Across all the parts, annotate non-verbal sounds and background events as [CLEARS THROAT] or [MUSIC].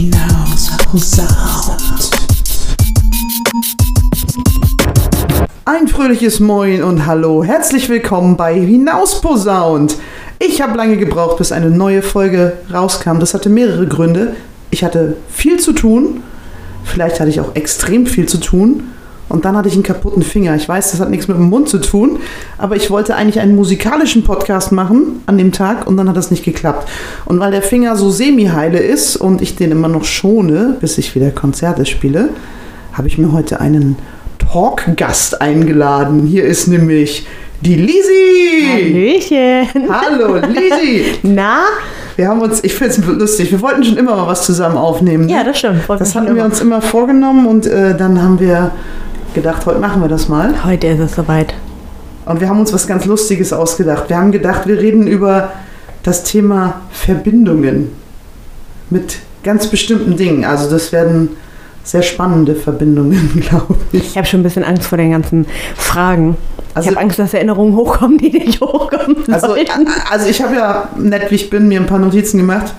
hinaus posaunt. Ein fröhliches Moin und Hallo. Herzlich willkommen bei Hinaus posaunt. Ich habe lange gebraucht, bis eine neue Folge rauskam. Das hatte mehrere Gründe. Ich hatte viel zu tun. Vielleicht hatte ich auch extrem viel zu tun. Und dann hatte ich einen kaputten Finger. Ich weiß, das hat nichts mit dem Mund zu tun, aber ich wollte eigentlich einen musikalischen Podcast machen an dem Tag und dann hat das nicht geklappt. Und weil der Finger so semi-heile ist und ich den immer noch schone, bis ich wieder Konzerte spiele, habe ich mir heute einen Talkgast eingeladen. Hier ist nämlich die Lisi. Hallöchen. Hallo, Lisi. [LAUGHS] Na? Wir haben uns, ich finde es lustig, wir wollten schon immer mal was zusammen aufnehmen. ne? Ja, das stimmt. Wollten Das hatten wir immer. uns immer vorgenommen und äh, dann haben wir gedacht, heute machen wir das mal. Heute ist es soweit. Und wir haben uns was ganz Lustiges ausgedacht. Wir haben gedacht, wir reden über das Thema Verbindungen mit ganz bestimmten Dingen. Also das werden sehr spannende Verbindungen, [LAUGHS] glaube ich. Ich habe schon ein bisschen Angst vor den ganzen Fragen. Also- ich habe Angst, dass Erinnerungen hochkommen, die nicht hochkommen Also, also ich habe ja, nett wie ich bin, mir ein paar Notizen gemacht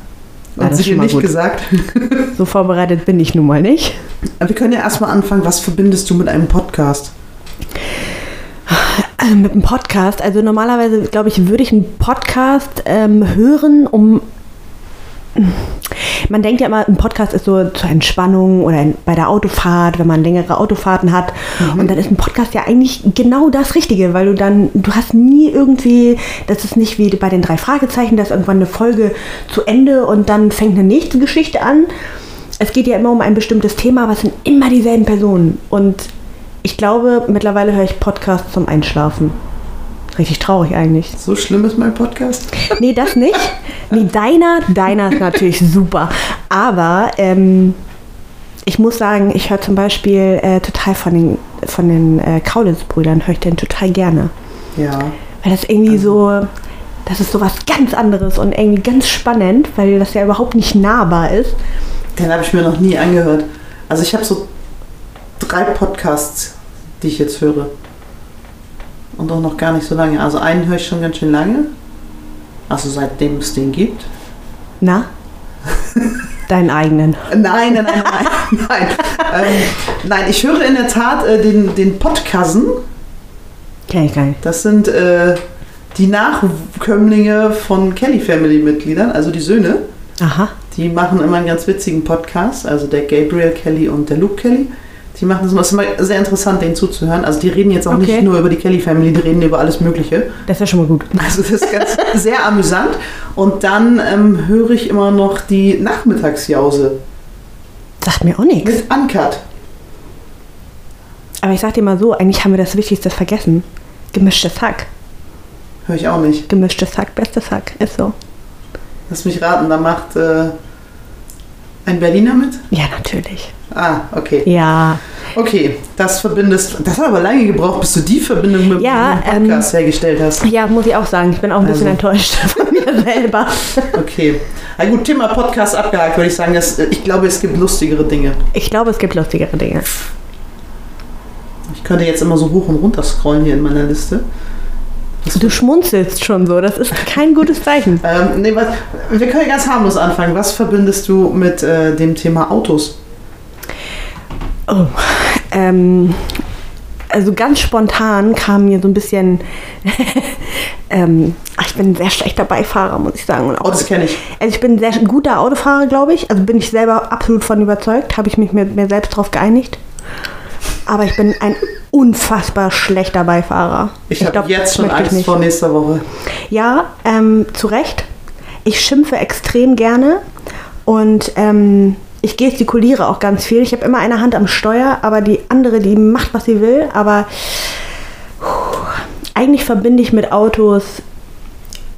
Ja, und das sie dir nicht gut. gesagt. [LAUGHS] So vorbereitet bin ich nun mal nicht. Aber wir können ja erstmal anfangen, was verbindest du mit einem Podcast? Äh, mit einem Podcast. Also normalerweise, glaube ich, würde ich einen Podcast ähm, hören, um. Man denkt ja immer, ein Podcast ist so zur Entspannung oder in, bei der Autofahrt, wenn man längere Autofahrten hat. Und dann ist ein Podcast ja eigentlich genau das Richtige, weil du dann, du hast nie irgendwie, das ist nicht wie bei den drei Fragezeichen, dass irgendwann eine Folge zu Ende und dann fängt eine nächste Geschichte an. Es geht ja immer um ein bestimmtes Thema, aber es sind immer dieselben Personen. Und ich glaube, mittlerweile höre ich Podcasts zum Einschlafen. Richtig traurig eigentlich. So schlimm ist mein Podcast? Nee, das nicht. Nee, deiner, deiner ist natürlich super. Aber ähm, ich muss sagen, ich höre zum Beispiel äh, total von den, von den äh, Kaulitz-Brüdern, höre ich den total gerne. Ja. Weil das irgendwie so, das ist so was ganz anderes und irgendwie ganz spannend, weil das ja überhaupt nicht nahbar ist. Den habe ich mir noch nie angehört. Also ich habe so drei Podcasts, die ich jetzt höre. Und auch noch gar nicht so lange. Also einen höre ich schon ganz schön lange. Also seitdem es den gibt. Na? Deinen eigenen. Nein, nein, nein, nein. nein. Ähm, nein, ich höre in der Tat äh, den, den ich gar nicht. Das sind äh, die Nachkömmlinge von Kelly Family Mitgliedern, also die Söhne. Aha. Die machen immer einen ganz witzigen Podcast, also der Gabriel Kelly und der Luke Kelly. Die machen das ist immer sehr interessant, denen zuzuhören. Also die reden jetzt auch Okay. nicht nur über die Kelly Family, die reden über alles Mögliche. Das ist ja schon mal gut. Also das ist ganz [LAUGHS] sehr amüsant. Und dann ähm, höre ich immer noch die Nachmittagsjause Sagt mir auch nichts. mit Uncut. Aber ich sag dir mal so, eigentlich haben wir das Wichtigste vergessen. Gemischtes Hack. Höre ich auch nicht. Gemischtes Hack, bestes Hack. Ist so. Lass mich raten, da macht äh, ein Berliner mit? Ja, natürlich. Ah, okay. Ja. Okay, das verbindest. Das hat aber lange gebraucht, bis du die Verbindung mit Ja, dem Podcast hergestellt hast. Ja, muss ich auch sagen. Ich bin auch ein bisschen Also. enttäuscht [LAUGHS] von mir selber. Okay. Na gut, Thema Podcast abgehakt, würde ich sagen. Das, ich glaube, es gibt lustigere Dinge. Ich glaube, es gibt lustigere Dinge. Ich könnte jetzt immer so hoch und runter scrollen hier in meiner Liste. Du schmunzelst schon so. Das ist kein gutes Zeichen. [LAUGHS] Ähm, nee, was, wir können ganz harmlos anfangen. Was verbindest du mit äh, dem Thema Autos? Oh. Ähm, also ganz spontan kam mir so ein bisschen. [LAUGHS] ähm, ach, ich bin ein sehr schlechter Beifahrer, muss ich sagen. Und auch Autos kenne ich. Also ich bin ein sehr guter Autofahrer, glaube ich. Also bin ich selber absolut von überzeugt. Habe ich mich mit mir selbst darauf geeinigt. Aber ich bin ein unfassbar schlechter Beifahrer. Ich, habe glaub, jetzt das schon ich Angst nicht. vor nächster Woche. Ja, ähm, zu Recht. Ich schimpfe extrem gerne und ähm, ich gestikuliere auch ganz viel. Ich habe immer eine Hand am Steuer, aber die andere, die macht, was sie will. Aber puh, eigentlich verbinde ich mit Autos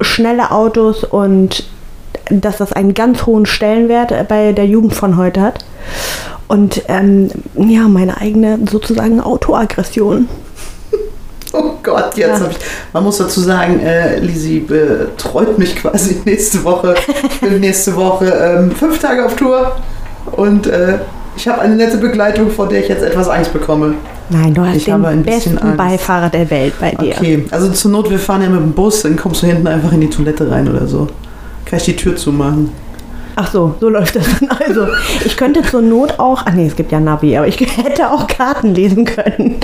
schnelle Autos und dass das einen ganz hohen Stellenwert bei der Jugend von heute hat. Und ähm, ja, meine eigene sozusagen Autoaggression. Oh Gott, jetzt Ja. habe ich. Man muss dazu sagen, äh, Lisi betreut mich quasi [LAUGHS] nächste Woche. Ich bin nächste Woche ähm, fünf Tage auf Tour und äh, ich habe eine nette Begleitung, vor der ich jetzt etwas Angst bekomme. Nein, du hast Ich den bisschen besten Angst. Beifahrer der Welt bei dir. Okay, also zur Not, wir fahren ja mit dem Bus, dann kommst du hinten einfach in die Toilette rein oder so. Kann ich die Tür zumachen. Ach so, so läuft das dann. Also, ich könnte zur Not auch, ach nee, es gibt ja Navi, aber ich [LAUGHS] hätte auch Karten lesen können.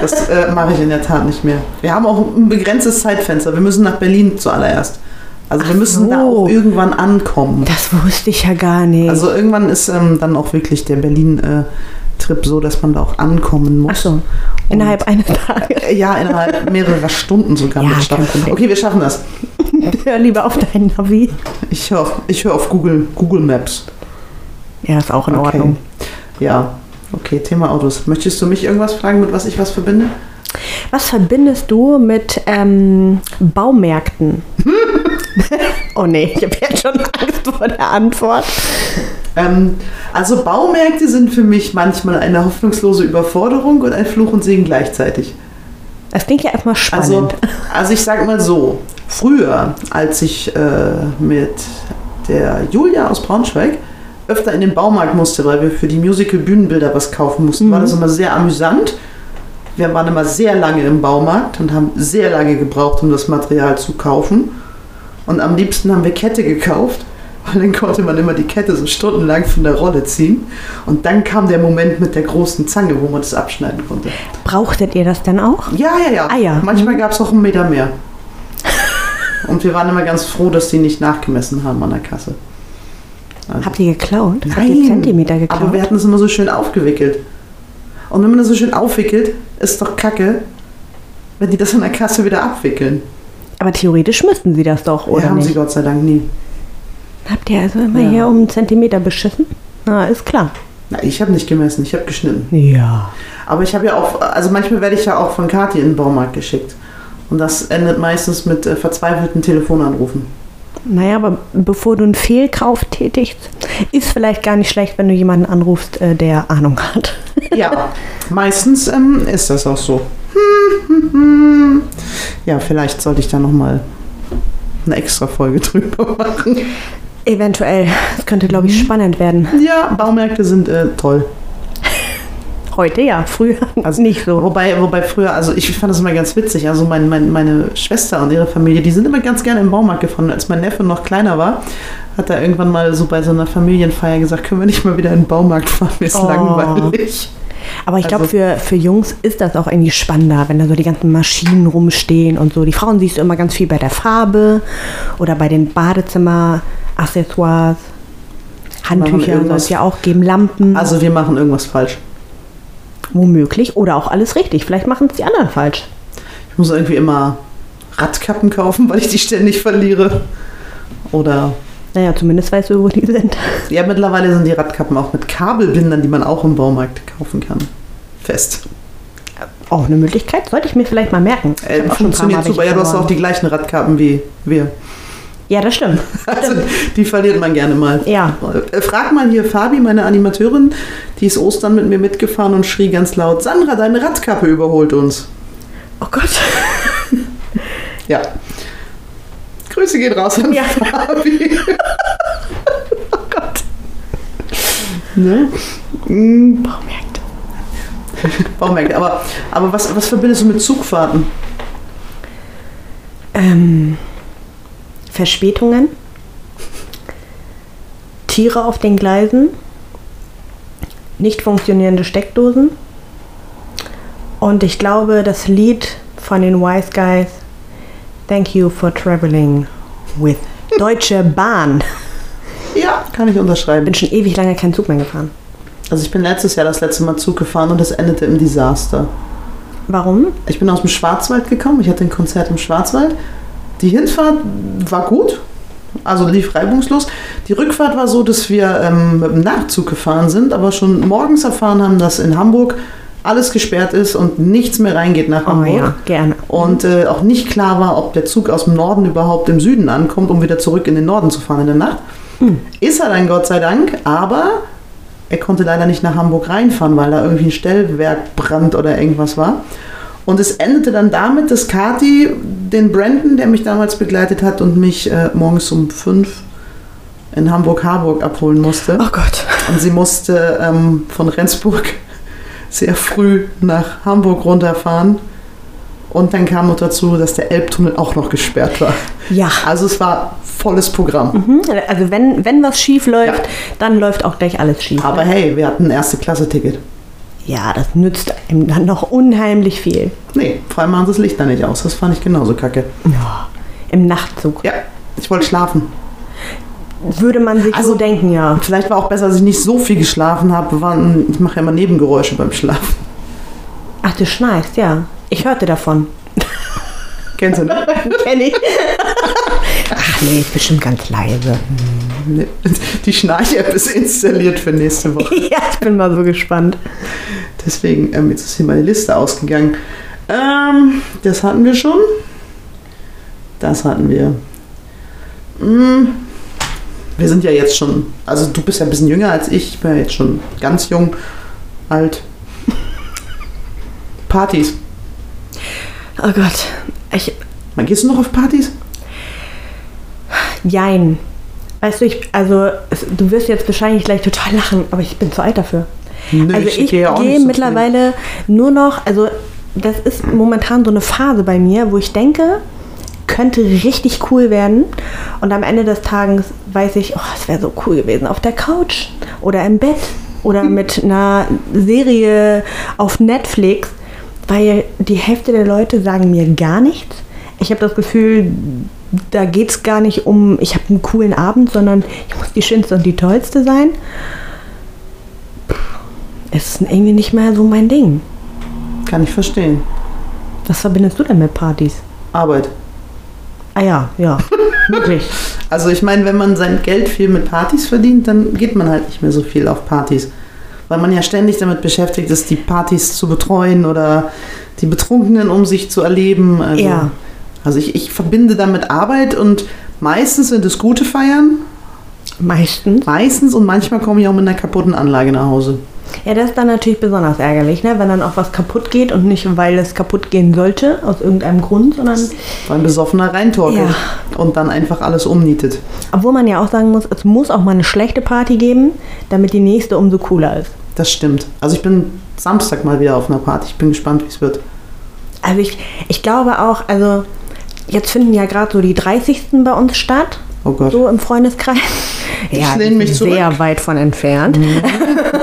Das äh, mache ich in der Tat nicht mehr. Wir haben auch ein begrenztes Zeitfenster. Wir müssen nach Berlin zuallererst. Also wir Ach müssen da so. auch irgendwann ankommen. Das wusste ich ja gar nicht. Also irgendwann ist ähm, dann auch wirklich der Berlin-Trip so, dass man da auch ankommen muss. ach so, innerhalb eines Tages. Äh, [LAUGHS] Ja, innerhalb mehrerer Stunden sogar. Ja. Okay, wir schaffen das. [LAUGHS] Hör lieber auf dein Navi. Ich höre auf, ich hör auf Google, Google Maps. Ja, ist auch in Okay. Ordnung. Ja, okay, Thema Autos. Möchtest du mich irgendwas fragen, mit was ich was verbinde? Was verbindest du mit ähm, Baumärkten? [LAUGHS] oh nee, ich habe jetzt schon Angst vor der Antwort. Ähm, also Baumärkte sind für mich manchmal eine hoffnungslose Überforderung und ein Fluch und Segen gleichzeitig. Das klingt ja erstmal Also, spannend. also ich sag mal so, früher, als ich äh, mit der Julia aus Braunschweig öfter in den Baumarkt musste, weil wir für die Musical-Bühnenbilder was kaufen mussten, war das immer sehr amüsant. Wir waren immer sehr lange im Baumarkt und haben sehr lange gebraucht, um das Material zu kaufen. Und am liebsten haben wir Kette gekauft, weil dann konnte man immer die Kette so stundenlang von der Rolle ziehen. Und dann kam der Moment mit der großen Zange, wo man das abschneiden konnte. Brauchtet ihr das dann auch? Ja, ja, ja. Ah, ja. Manchmal gab es auch einen Meter mehr. Und wir waren immer ganz froh, dass die nicht nachgemessen haben an der Kasse. Also- Habt ihr geklaut? Habt ihr Zentimeter geklaut? aber wir hatten es immer so schön aufgewickelt. Und wenn man das so schön aufwickelt, ist doch kacke, wenn die das an der Kasse wieder abwickeln. Aber theoretisch müssten sie das doch, Ja, oder haben nicht? sie Gott sei Dank nie. Habt ihr also immer Ja. hier um einen Zentimeter beschissen? Na, ist klar. Na, ich habe nicht gemessen, ich habe geschnitten. Ja. Aber ich habe ja auch, also manchmal werde ich ja auch von Kathi in den Baumarkt geschickt. Und das endet meistens mit äh, verzweifelten Telefonanrufen. Naja, aber bevor du einen Fehlkauf tätigst, ist vielleicht gar nicht schlecht, wenn du jemanden anrufst, äh, der Ahnung hat. Ja, meistens ähm, ist das auch so. Ja, vielleicht sollte ich da nochmal eine extra Folge [LAUGHS] drüber machen. Eventuell. Das könnte, glaube ich, spannend werden. Ja, Baumärkte sind äh, toll. Heute ja, früher Also nicht so. Wobei, wobei früher, also ich fand das immer ganz witzig. Also mein, mein, meine Schwester und ihre Familie, die sind immer ganz gerne im Baumarkt gefahren. Als mein Neffe noch kleiner war, hat er irgendwann mal so bei so einer Familienfeier gesagt, können wir nicht mal wieder in den Baumarkt fahren, mir ist Oh. langweilig. Aber ich glaube, Also- für, für Jungs ist das auch irgendwie spannender, wenn da so die ganzen Maschinen rumstehen und so. Die Frauen siehst du immer ganz viel bei der Farbe oder bei den Badezimmer-Accessoires. Handtücher soll es ja auch geben, Lampen, Also wir machen irgendwas falsch. womöglich. Oder auch alles richtig. Vielleicht machen es die anderen falsch. Ich muss irgendwie immer Radkappen kaufen, [LAUGHS] weil ich die ständig verliere. Oder Naja, zumindest weißt du, wo die sind. ja, mittlerweile sind die Radkappen auch mit Kabelbindern, die man auch im Baumarkt kaufen kann. Fest. Auch eine Möglichkeit, sollte ich mir vielleicht mal merken. Ich Äh, funktioniert super. Ja, du hast auch die gleichen Radkappen wie wir. Ja, das stimmt. Also, die verliert man gerne mal. Ja. Äh, Frag mal hier Fabi, meine Animateurin, die ist Ostern mit mir mitgefahren und schrie ganz laut: Sandra, deine Radkappe überholt uns. Oh Gott. Ja. Grüße gehen raus an Ja. Fabi. Oh [LAUGHS] Gott. Ne? Mm, Baumärkte. Baumärkte. Aber, aber was, was verbindest du mit Zugfahrten? Ähm, Verspätungen. Tiere auf den Gleisen. Nicht funktionierende Steckdosen. Und ich glaube, das Lied von den Wise Guys, Thank you for traveling with Deutsche Bahn. Ja, kann ich unterschreiben. Bin schon ewig lange keinen Zug mehr gefahren. Also ich bin letztes Jahr das letzte Mal Zug gefahren und es endete im Desaster. Warum? Ich bin aus dem Schwarzwald gekommen, ich hatte ein Konzert im Schwarzwald. Die Hinfahrt war gut, also lief reibungslos. Die Rückfahrt war so, dass wir ähm, mit dem Nachtzug gefahren sind, aber schon morgens erfahren haben, dass in Hamburg alles gesperrt ist und nichts mehr reingeht nach Oh Hamburg. ja, gerne. Und äh, auch nicht klar war, ob der Zug aus dem Norden überhaupt im Süden ankommt, um wieder zurück in den Norden zu fahren in der Nacht. Ist er dann Gott sei Dank, aber er konnte leider nicht nach Hamburg reinfahren, weil da irgendwie ein Stellwerkbrand oder irgendwas war. Und es endete dann damit, dass Kati den Brandon, der mich damals begleitet hat und mich äh, morgens um fünf in Hamburg-Harburg abholen musste. Oh Gott. Und sie musste ähm, von Rendsburg sehr früh nach Hamburg runterfahren. Und dann kam noch dazu, dass der Elbtunnel auch noch gesperrt war. Ja. Also es war volles Programm. Hm? Also wenn, wenn was schief läuft, Ja. dann läuft auch gleich alles schief. Aber hey, wir hatten ein Erste-Klasse-Ticket. ja, das nützt einem dann noch unheimlich viel. Nee, vor allem machen sie das Licht da nicht aus. Das fand ich genauso kacke. Ja, Im Nachtzug. Ja, ich wollte schlafen. Würde man sich Also- so denken, ja. Vielleicht war auch besser, dass ich nicht so viel geschlafen habe. Ich mache ja immer Nebengeräusche beim Schlafen. Ach, du schnarchst, ja. Ich hörte davon. Kennst du, ne? [LAUGHS] Kenn ich. Ach nee, ist bestimmt ganz leise. Die Schnarch-App ist installiert für nächste Woche. [LAUGHS] ja, ich bin mal so gespannt. Deswegen, ähm, jetzt ist hier meine Liste ausgegangen. Ähm, das hatten wir schon. Das hatten wir. Hm, wir sind ja jetzt schon, also du bist ja ein bisschen jünger als ich, ich bin ja jetzt schon ganz jung, alt. [LAUGHS] Partys. Oh Gott. Ich, Wann gehst du noch auf Partys? jein. Weißt du, ich, also es, du wirst jetzt wahrscheinlich gleich total lachen, aber ich bin zu alt dafür. Nö, also ich, gehe auch nicht gehe so mittlerweile nur noch, also das ist momentan so eine Phase bei mir, wo ich denke, könnte richtig cool werden. Und am Ende des Tages weiß ich, oh, es wäre so cool gewesen auf der Couch oder im Bett oder mit einer Serie auf Netflix, weil die Hälfte der Leute sagen mir gar nichts. Ich habe das Gefühl, da geht es gar nicht um, ich habe einen coolen Abend, sondern ich muss die schönste und die tollste sein. Es ist irgendwie nicht mehr so mein Ding. Kann ich verstehen. Was verbindest du denn mit Partys? Arbeit. Ah ja, ja, [LAUGHS] wirklich. Also ich meine, wenn man sein Geld viel mit Partys verdient, dann geht man halt nicht mehr so viel auf Partys. Weil man ja ständig damit beschäftigt ist, die Partys zu betreuen oder die Betrunkenen um sich zu erleben. Also, Ja. also ich, ich verbinde damit Arbeit und meistens sind es gute Feiern. Meistens. Meistens und manchmal komme ich auch mit einer kaputten Anlage nach Hause. Ja, das ist dann natürlich besonders ärgerlich, ne? wenn dann auch was kaputt geht und nicht, weil es kaputt gehen sollte, aus irgendeinem Grund, sondern Weil ein Besoffener reintorkelt und dann einfach alles umnietet. obwohl man ja auch sagen muss, es muss auch mal eine schlechte Party geben, damit die nächste umso cooler ist. Das stimmt. Also ich bin Samstag mal wieder auf einer Party. Ich bin gespannt, wie es wird. Also ich, ich glaube auch, also jetzt finden ja gerade so die 30. bei uns statt, Oh Gott. so im Freundeskreis. Ich wir lehne mich sehr zurück. Mhm. weit von entfernt. [LAUGHS]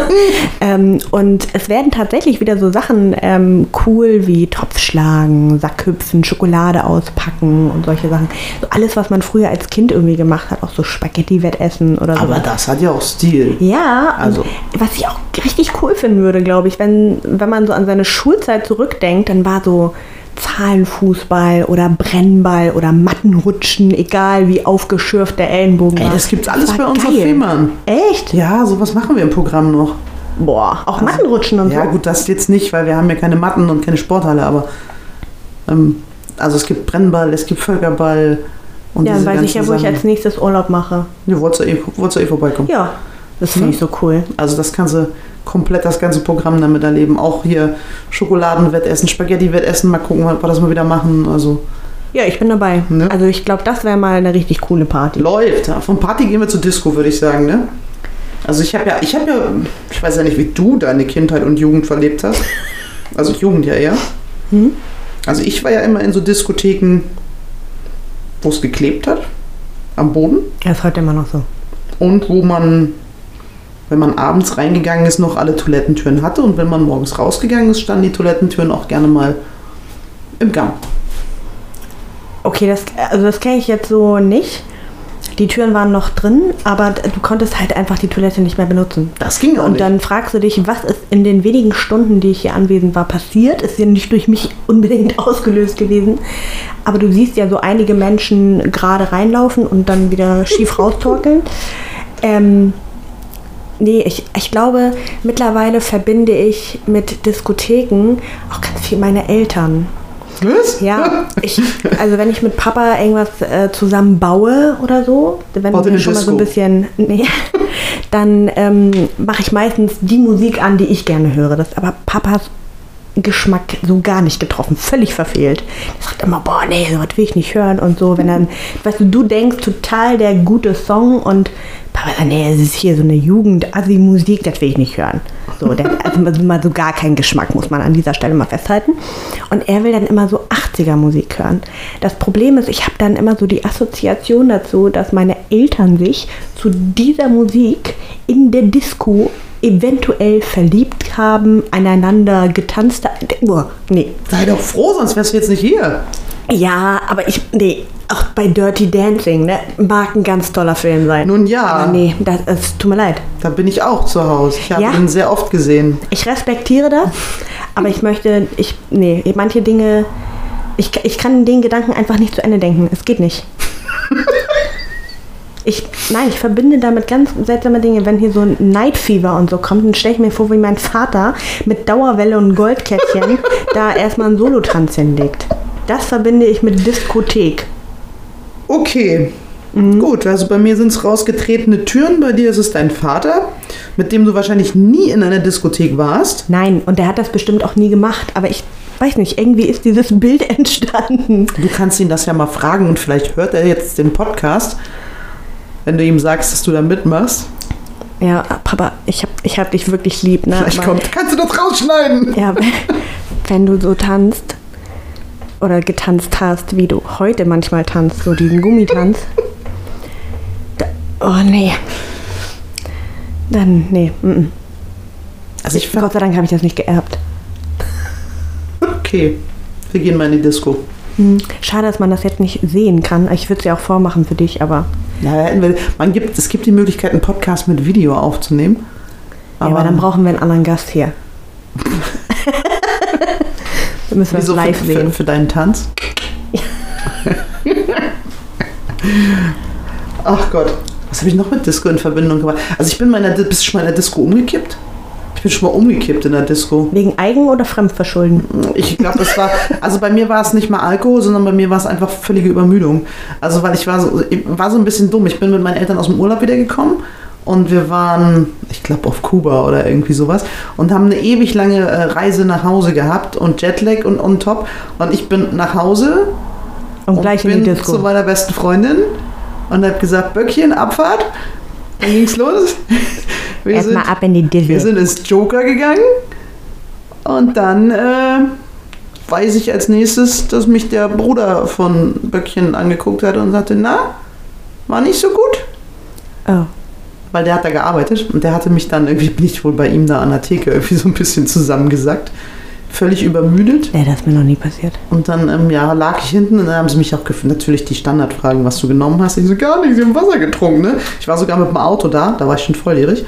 ähm, und es werden tatsächlich wieder so Sachen ähm, cool wie Topfschlagen, Sackhüpfen, Schokolade auspacken und solche Sachen. So alles, was man früher als Kind irgendwie gemacht hat, auch so Spaghetti-Wettessen oder so. Aber das hat ja auch Stil. Ja, Also- was ich auch richtig cool finden würde, glaube ich, wenn, wenn man so an seine Schulzeit zurückdenkt, dann war so Zahlenfußball oder Brennball oder Mattenrutschen, egal wie aufgeschürft der Ellenbogen Ey, war. das gibt's alles bei uns auf. Fehmarn. Echt? Ja, sowas machen wir im Programm noch. Boah, auch Mattenrutschen und Ja, so. gut, das jetzt nicht, weil wir haben ja keine Matten und keine Sporthalle, aber ähm, also es gibt Brennball, es gibt Völkerball und Ja, dann weiß ich ja, wo ich Sachen. als nächstes Urlaub mache. Ja, wolltest du eh, wolltest du eh vorbeikommen. Ja, das finde ich so cool. Also das kannst du komplett das ganze Programm damit erleben. Auch hier Schokoladenwettessen, Spaghetti-Wettessen, mal gucken, was wir das mal wieder machen. Also Ja, ich bin dabei. Ne? Also ich glaube, das wäre mal eine richtig coole Party. läuft. Ja, Von Party gehen wir zur Disco, würde ich sagen, ne? Also ich habe ja, ich habe ja, ich weiß ja nicht, wie du deine Kindheit und Jugend verlebt hast. Also Jugend ja eher. Hm? Also ich war ja immer in so Diskotheken, wo es geklebt hat, am Boden. Das ist heute immer noch so. Und wo man, wenn man abends reingegangen ist, noch alle Toilettentüren hatte. Und wenn man morgens rausgegangen ist, standen die Toilettentüren auch gerne mal im Gang. Okay, das, also das kenne ich jetzt so nicht. Die Türen waren noch drin, aber du konntest halt einfach die Toilette nicht mehr benutzen. Das ging auch Und nicht. dann fragst du dich, was ist in den wenigen Stunden, die ich hier anwesend war, passiert? Ist ja nicht durch mich [LAUGHS] unbedingt ausgelöst gewesen. Aber du siehst ja so einige Menschen gerade reinlaufen und dann wieder schief raustorkeln. Ähm, nee, ich, ich glaube, mittlerweile verbinde ich mit Diskotheken auch ganz viel meine Eltern. Was? Ja, [LAUGHS] ich, also wenn ich mit Papa irgendwas äh, zusammen baue oder so, wenn wir schon mal so ein bisschen, nee, [LAUGHS] dann ähm, mache ich meistens die Musik an, die ich gerne höre. Das ist aber Papas Geschmack so gar nicht getroffen, völlig verfehlt. Er sagt immer, boah, nee, sowas will ich nicht hören und so. Wenn dann, weißt du, du denkst total der gute Song und Papa sagt, nee, es ist hier so eine Jugend-Assi-Musik, das will ich nicht hören. So, der hat also mal so gar keinen Geschmack, muss man an dieser Stelle mal festhalten. Und er will dann immer so 80er Musik hören. Das Problem ist, ich habe dann immer so die Assoziation dazu, dass meine Eltern sich zu dieser Musik in der Disco eventuell verliebt haben, aneinander getanzt haben. Oh, nee. Sei doch froh, sonst wärst du jetzt nicht hier. Ja, aber ich, nee, auch bei Dirty Dancing, ne, mag ein ganz toller Film sein. Nun ja. Aber nee, das, das tut mir leid. Da bin ich auch zu Hause. Ich habe Ja? ihn sehr oft gesehen. Ich respektiere das, aber ich möchte, ich, nee, manche Dinge, ich, ich kann den Gedanken einfach nicht zu Ende denken. Es geht nicht. [LAUGHS] Ich, nein, ich verbinde damit ganz seltsame Dinge. Wenn hier so ein Night Fever und so kommt, dann stelle ich mir vor, wie mein Vater mit Dauerwelle und Goldkettchen [LAUGHS] da erstmal einen Solotanz hinlegt. Das verbinde ich mit Diskothek. Okay. Mhm. Gut, also bei mir sind es rausgetretene Türen, bei dir ist es dein Vater, mit dem du wahrscheinlich nie in einer Diskothek warst. Nein, und der hat das bestimmt auch nie gemacht, aber ich weiß nicht, irgendwie ist dieses Bild [LAUGHS] entstanden. Du kannst ihn das ja mal fragen und vielleicht hört er jetzt den Podcast, wenn du ihm sagst, dass du da mitmachst. Ja, Papa, ich hab, ich hab dich wirklich lieb, ne? Vielleicht Aber- kommt, kannst du das rausschneiden? Ja, [LAUGHS] wenn du so tanzt oder getanzt hast, wie du heute manchmal tanzt, so diesen Gummitanz. Da, oh nee. Dann, nee. Mm -mm. Also ich Gott sei Dank habe ich das nicht geerbt. Okay, wir gehen mal in die Disco. Hm. Schade, dass man das jetzt nicht sehen kann. Ich würde es ja auch vormachen für dich, aber, Ja, man gibt, es gibt die Möglichkeit, einen Podcast mit Video aufzunehmen. ja, aber dann brauchen wir einen anderen Gast hier. [LAUGHS] Dann müssen wir es Wieso live für, sehen. für, für deinen Tanz? [LAUGHS] Ach Gott, was habe ich noch mit Disco in Verbindung gemacht? Also ich bin mal in der, Di- bist du schon mal in der Disco umgekippt? Ich bin schon mal umgekippt in der Disco. Wegen Eigen- oder Fremdverschulden? Ich glaube, es war, also bei mir war es nicht mal Alkohol, sondern bei mir war es einfach völlige Übermüdung. Also weil ich war so, ich war so ein bisschen dumm. Ich bin mit meinen Eltern aus dem Urlaub wiedergekommen und wir waren, ich glaube, auf Kuba oder irgendwie sowas und haben eine ewig lange äh, Reise nach Hause gehabt und Jetlag und on top. Und ich bin nach Hause Und gleich in bin zu meiner besten Freundin und habe gesagt, Böckchen, Abfahrt. Dann ging's los. [LAUGHS] Wir sind, ab in die wir sind ins Joker gegangen und dann äh, weiß ich als nächstes, dass mich der Bruder von Böckchen angeguckt hat und sagte, na, war nicht so gut. Oh. Weil der hat da gearbeitet und der hatte mich dann irgendwie, bin ich wohl bei ihm da an der Theke irgendwie so ein bisschen zusammengesackt. Völlig übermüdet. Nee, das ist mir noch nie passiert. Und dann ähm, ja, lag ich hinten und dann haben sie mich auch natürlich die Standardfragen, was du genommen hast. Ich so, gar nichts, ich habe Wasser getrunken. Ne? Ich war sogar mit dem Auto da, da war ich schon volljährig.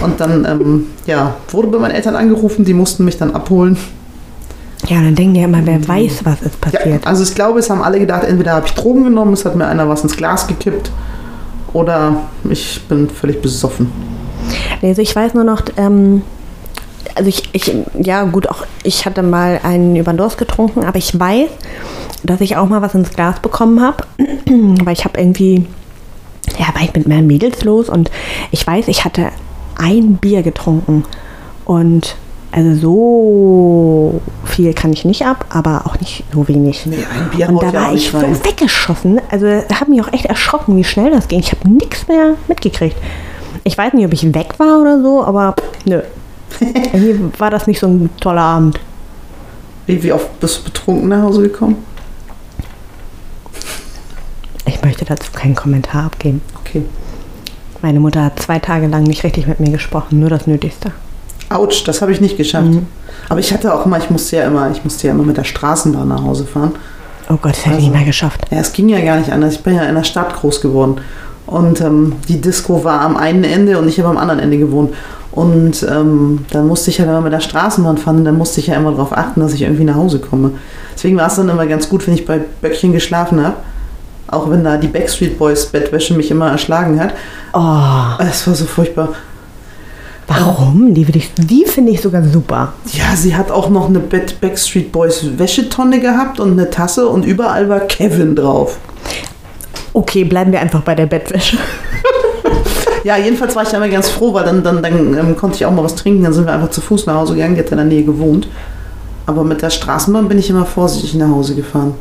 Und dann ähm, ja, wurde bei meinen Eltern angerufen, die mussten mich dann abholen. Ja, dann denken die ja immer, wer weiß, was ist Ja, passiert. also ich glaube, es haben alle gedacht, entweder habe ich Drogen genommen, es hat mir einer was ins Glas gekippt oder ich bin völlig besoffen. Also ich weiß nur noch, ähm, also ich, ich, ja gut, auch ich hatte mal einen über Durst getrunken, aber ich weiß, dass ich auch mal was ins Glas bekommen habe, [CLEARS THROAT] weil ich habe irgendwie, ja, war ich mit meinen Mädels los und ich weiß, ich hatte ein Bier getrunken und also so viel kann ich nicht ab, aber auch nicht so wenig. Nee, ein Bier und da war ich so rein. weggeschossen. Also hat mich auch echt erschrocken, wie schnell das ging. Ich habe nichts mehr mitgekriegt. Ich weiß nicht, ob ich weg war oder so, aber nö. [LAUGHS] Irgendwie war das nicht so ein toller Abend. Wie, wie oft bist du betrunken nach Hause gekommen? Ich möchte dazu keinen Kommentar abgeben. Okay. Meine Mutter hat zwei Tage lang nicht richtig mit mir gesprochen, nur das Nötigste. Autsch, das habe ich nicht geschafft. Aber ich hatte auch mal, ich musste ja immer, ich musste ja immer mit der Straßenbahn nach Hause fahren. Oh Gott, das hätte ich Also- nicht mehr geschafft. Ja, es ging ja gar nicht anders. Ich bin ja in der Stadt groß geworden. Und ähm, die Disco war am einen Ende und ich habe am anderen Ende gewohnt. Und ähm, dann musste ich ja immer mit der Straßenbahn fahren. Dann musste ich ja immer darauf achten, dass ich irgendwie nach Hause komme. Deswegen war es dann immer ganz gut, wenn ich bei Böckchen geschlafen habe. Auch wenn da die Backstreet Boys Bettwäsche mich immer erschlagen hat. Oh, Es war so furchtbar. Warum? Die, ich- die finde ich sogar super. Ja, sie hat auch noch eine Backstreet Boys Wäschetonne gehabt und eine Tasse und überall war Kevin drauf. Okay, bleiben wir einfach bei der Bettwäsche. Ja, jedenfalls war ich da immer ganz froh, weil dann, dann, dann ähm, konnte ich auch mal was trinken. Dann sind wir einfach zu Fuß nach Hause gegangen, die hat in der Nähe gewohnt. Aber mit der Straßenbahn bin ich immer vorsichtig nach Hause gefahren.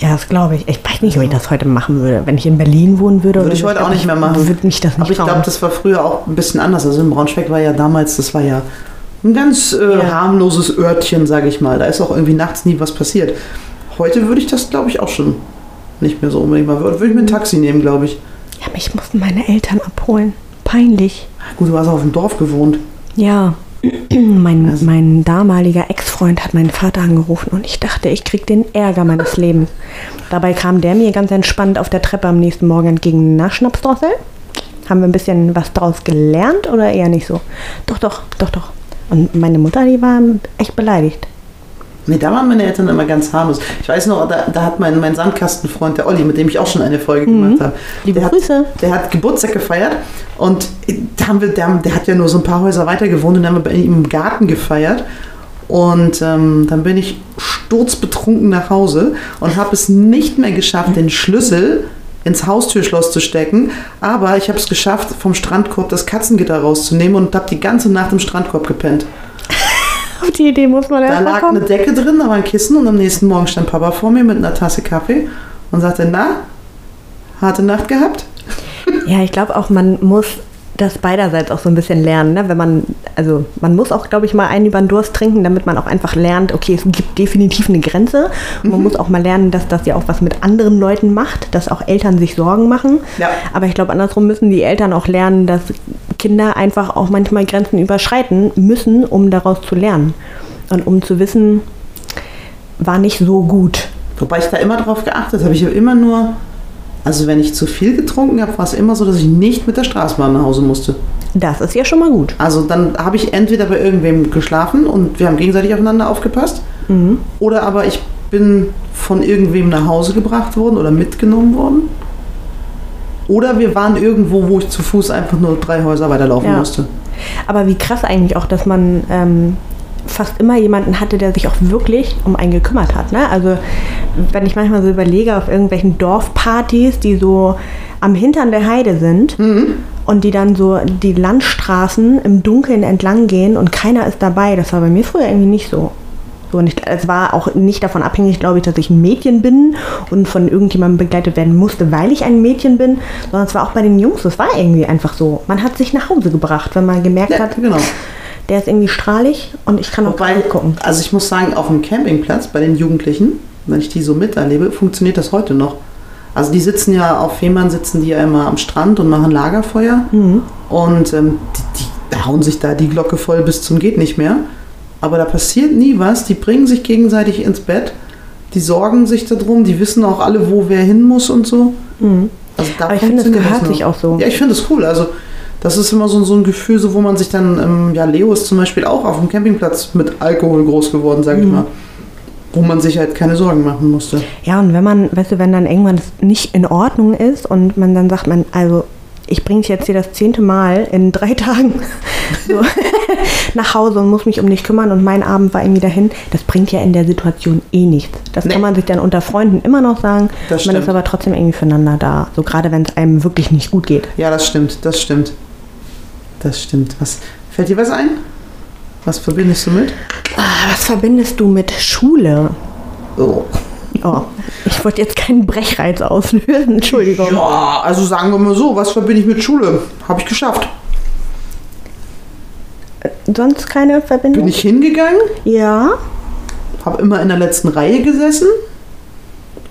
Ja, das glaube ich. Ich weiß nicht, ob ich das heute machen würde. Wenn ich in Berlin wohnen würde. Würde ich heute auch nicht mehr machen. Würde mich das nicht Aber ich glaube, das war früher auch ein bisschen anders. Also in Braunschweig war ja damals, das war ja Ein ganz äh, Ja. harmloses Örtchen, sage ich mal. Da ist auch irgendwie nachts nie was passiert. Heute würde ich das, glaube ich, auch schon nicht mehr so unbedingt mal. Würde ich mir ein Taxi nehmen, glaube ich. Ja, mich mussten meine Eltern abholen. Peinlich. Gut, du hast auf dem Dorf gewohnt. Ja, [CLEARS THROAT] mein, mein damaliger Ex-Freund hat meinen Vater angerufen und ich dachte, ich krieg den Ärger meines Lebens. Dabei kam der mir ganz entspannt auf der Treppe am nächsten Morgen entgegen. Na, Schnapsdrossel? Haben wir ein bisschen was draus gelernt oder eher nicht so? Doch, doch, doch, doch. Und meine Mutter, die war echt beleidigt. Nee, da waren meine Eltern immer ganz harmlos. Ich weiß noch, da, da hat mein, mein Sandkastenfreund, der Olli, mit dem ich auch schon eine Folge gemacht habe. Liebe der Grüße. Hat, der hat Geburtstag gefeiert und da haben wir, der, der hat ja nur so ein paar Häuser weiter gewohnt und dann haben wir bei ihm im Garten gefeiert. Und ähm, dann bin ich sturzbetrunken nach Hause und habe es nicht mehr geschafft, den Schlüssel ins Haustürschloss zu stecken. Aber ich habe es geschafft, vom Strandkorb das Katzengitter rauszunehmen und habe die ganze Nacht im Strandkorb gepennt. [LAUGHS] Auf die Idee muss man Da erst mal lag kommen. eine Decke drin, da war ein Kissen und am nächsten Morgen stand Papa vor mir mit einer Tasse Kaffee und sagte, na, harte Nacht gehabt? Ja, ich glaube auch, man muss das beiderseits auch so ein bisschen lernen. Ne? Wenn man, also man muss auch, glaube ich, mal einen über den Durst trinken, damit man auch einfach lernt, okay, es gibt definitiv eine Grenze. Und man muss auch mal lernen, dass das ja auch was mit anderen Leuten macht, dass auch Eltern sich Sorgen machen. Ja. Aber ich glaube, andersrum müssen die Eltern auch lernen, dass Kinder einfach auch manchmal Grenzen überschreiten müssen, um daraus zu lernen. Und um zu wissen, war nicht so gut. Wobei ich da immer drauf geachtet habe. Ich habe immer nur, also wenn ich zu viel getrunken habe, war es immer so, dass ich nicht mit der Straßenbahn nach Hause musste. Das ist ja schon mal gut. Also dann habe ich entweder bei irgendwem geschlafen und wir haben gegenseitig aufeinander aufgepasst, oder aber ich bin von irgendwem nach Hause gebracht worden oder mitgenommen worden. Oder wir waren irgendwo, wo ich zu Fuß einfach nur drei Häuser weiterlaufen Ja. musste. Aber wie krass eigentlich auch, dass man ähm, fast immer jemanden hatte, der sich auch wirklich um einen gekümmert hat. Ne? Also wenn ich manchmal so überlege auf irgendwelchen Dorfpartys, die so am Hintern der Heide sind und die dann so die Landstraßen im Dunkeln entlang gehen und keiner ist dabei, das war bei mir früher irgendwie nicht so. So, und ich, es war auch nicht davon abhängig, glaube ich, dass ich ein Mädchen bin und von irgendjemandem begleitet werden musste, weil ich ein Mädchen bin, sondern es war auch bei den Jungs, es war irgendwie einfach so. Man hat sich nach Hause gebracht, wenn man gemerkt Ja, hat, genau. Der ist irgendwie strahlig und ich kann auch Wobei, gucken. also ich muss sagen, auf dem Campingplatz bei den Jugendlichen, wenn ich die so miterlebe, funktioniert das heute noch. Also die sitzen ja auf Fehmarn, sitzen die ja immer am Strand und machen Lagerfeuer. Und ähm, die, die hauen sich da die Glocke voll bis zum geht nicht mehr. Aber da passiert nie was. Die bringen sich gegenseitig ins Bett. Die sorgen sich darum. Die wissen auch alle, wo wer hin muss und so. Also da Aber ich finde, funktioniert gehört sich auch so. Ja, ich finde es cool. Also das ist immer so, so ein Gefühl, so, wo man sich dann, ähm, ja, Leo ist zum Beispiel auch auf dem Campingplatz mit Alkohol groß geworden, sage ich Mhm. mal. Wo man sich halt keine Sorgen machen musste. Ja, und wenn man, weißt du, wenn dann irgendwann es nicht in Ordnung ist und man dann sagt, man, also ich bringe dich jetzt hier das zehnte Mal in drei [LAUGHS] Tagen so, [LAUGHS] nach Hause und muss mich um dich kümmern und mein Abend war irgendwie dahin, das bringt ja in der Situation eh nichts. Das Nee. kann man sich dann unter Freunden immer noch sagen. Das man stimmt. ist aber trotzdem irgendwie füreinander da. So gerade wenn es einem wirklich nicht gut geht. Ja, das stimmt, das stimmt. Das stimmt. Was, fällt dir was ein? Was verbindest du mit? Ah, was verbindest du mit Schule? Oh. Oh, ich wollte jetzt keinen Brechreiz auslösen, Entschuldigung. Ja, also sagen wir mal so, was verbinde ich mit Schule? Habe ich geschafft. Sonst keine Verbindung? Bin ich hingegangen, Ja. habe immer in der letzten Reihe gesessen,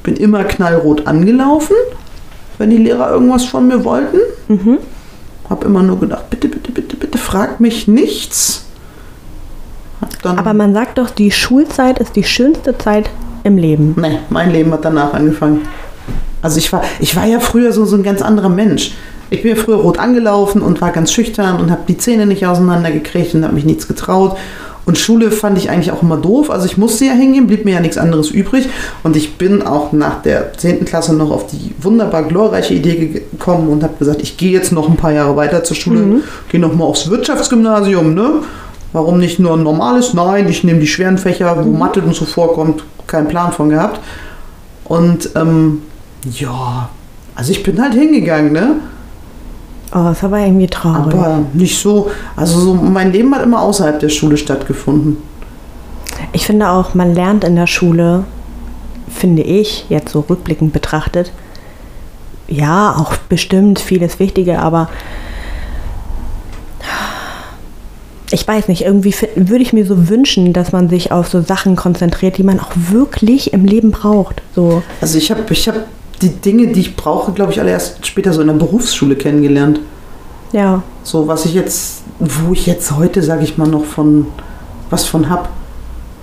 bin immer knallrot angelaufen, wenn die Lehrer irgendwas von mir wollten. Mhm. Habe immer nur gedacht, bitte, bitte, bitte, bitte, frag mich nichts. Aber man sagt doch, die Schulzeit ist die schönste Zeit im Leben. nee, mein Leben hat danach angefangen. Also ich war, ich war ja früher so, so ein ganz anderer Mensch. Ich bin ja früher rot angelaufen und war ganz schüchtern und habe die Zähne nicht auseinandergekriegt und habe mich nichts getraut. Und Schule fand ich eigentlich auch immer doof. Also ich musste ja hingehen, blieb mir ja nichts anderes übrig. Und ich bin auch nach der 10. Klasse noch auf die wunderbar glorreiche Idee gekommen und habe gesagt, ich gehe jetzt noch ein paar Jahre weiter zur Schule, gehe noch mal aufs Wirtschaftsgymnasium. Ne? Warum nicht nur ein normales? Nein, ich nehme die schweren Fächer, wo Mathe und so vorkommt. Keinen Plan von gehabt. Und ähm, ja, also ich bin halt hingegangen, ne? Oh, ist aber irgendwie traurig. Aber nicht so, also so, mein Leben hat immer außerhalb der Schule stattgefunden. ich finde auch, man lernt in der Schule, finde ich, jetzt so rückblickend betrachtet, ja, auch bestimmt vieles Wichtige, aber ich weiß nicht, irgendwie würde ich mir so wünschen, dass man sich auf so Sachen konzentriert, die man auch wirklich im Leben braucht. So, Also ich habe ich hab die Dinge, die ich brauche, glaube ich, alle erst später so in der Berufsschule kennengelernt. ja. So, was ich jetzt, wo ich jetzt heute, sage ich mal, noch von, was von hab.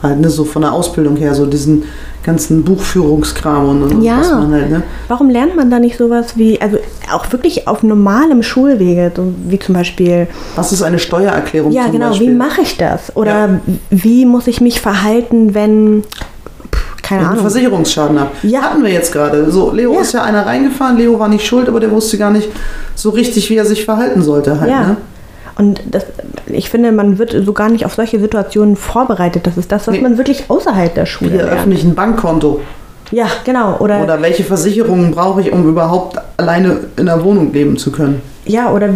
Halt, ne, so von der Ausbildung her, so diesen ganzen Buchführungskram und, und Ja. was man halt, ne. Warum lernt man da nicht sowas wie, also auch wirklich auf normalem Schulwege, so wie zum Beispiel, Was ist eine Steuererklärung ja genau, Beispiel? wie mache ich das? Oder Ja. wie muss ich mich verhalten, wenn, keine Ahnung. Versicherungsschaden ab. Ja. Hatten wir jetzt gerade. So, Leo Ja. ist ja einer reingefahren, Leo war nicht schuld, aber der wusste gar nicht so richtig, wie er sich verhalten sollte halt, Ja. ne? Und das, ich finde, man wird so gar nicht auf solche Situationen vorbereitet. Das ist das, was Nee. man wirklich außerhalb der Schule Hier lernt. öffne ich ein Bankkonto. Ja, genau. Oder, Oder welche Versicherungen brauche ich, um überhaupt alleine in der Wohnung leben zu können? ja, oder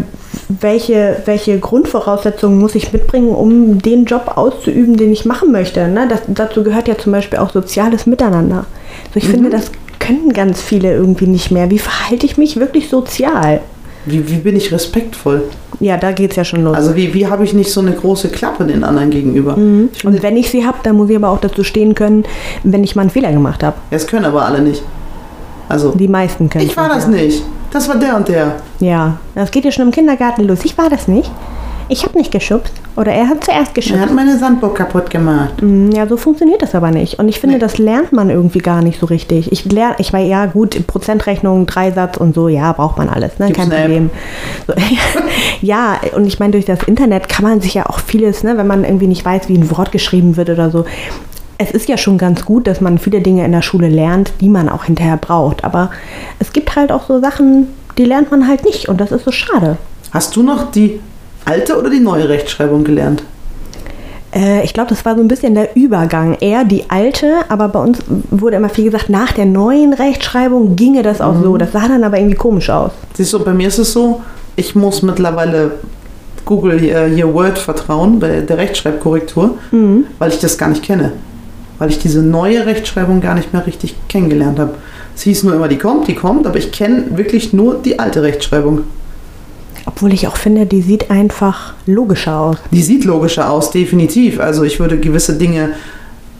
welche, welche Grundvoraussetzungen muss ich mitbringen, um den Job auszuüben, den ich machen möchte. Ne? Das, dazu gehört ja zum Beispiel auch soziales Miteinander. So, ich finde, das können ganz viele irgendwie nicht mehr. Wie verhalte ich mich wirklich sozial? Wie, wie bin ich respektvoll? Ja, da geht's ja schon los. Also wie, wie habe ich nicht so eine große Klappe den anderen gegenüber? Mhm. Und wenn ich sie habe, dann muss ich aber auch dazu stehen können, wenn ich mal einen Fehler gemacht habe. das können aber alle nicht. Also, Die meisten können ich war es, das ja. nicht. Das war der und der. Ja, das geht ja schon im Kindergarten los. Ich war das nicht. Ich habe nicht geschubst. Oder er hat zuerst Er geschubst. hat meine Sandburg kaputt gemacht. Mm, Ja, so funktioniert das aber nicht. Und ich finde, Nee. das lernt man irgendwie gar nicht so richtig. Ich lerne, ich war ja gut, Prozentrechnung, Dreisatz und so, ja, braucht man alles, ne? Kein? Problem. So, [LAUGHS] ja, und ich meine, durch das Internet kann man sich ja auch vieles, ne, wenn man irgendwie nicht weiß, wie ein Wort geschrieben wird oder so. Es ist ja schon ganz gut, dass man viele Dinge in der Schule lernt, die man auch hinterher braucht. Aber es gibt halt auch so Sachen, die lernt man halt nicht. Und das ist so schade. Hast du noch die alte oder die neue Rechtschreibung gelernt? Äh, ich glaube, das war so ein bisschen der Übergang. Eher die alte, aber bei uns wurde immer viel gesagt, nach der neuen Rechtschreibung ginge das auch so. Das sah dann aber irgendwie komisch aus. Siehst du, bei mir ist es so, ich muss mittlerweile Google hier, hier Word vertrauen bei der Rechtschreibkorrektur, Mhm. weil ich das gar nicht kenne. Weil ich diese neue Rechtschreibung gar nicht mehr richtig kennengelernt habe. Es hieß nur immer, die kommt, die kommt, aber ich kenne wirklich nur die alte Rechtschreibung. Obwohl ich auch finde, die sieht einfach logischer aus. Die sieht logischer aus, definitiv. Also ich würde gewisse Dinge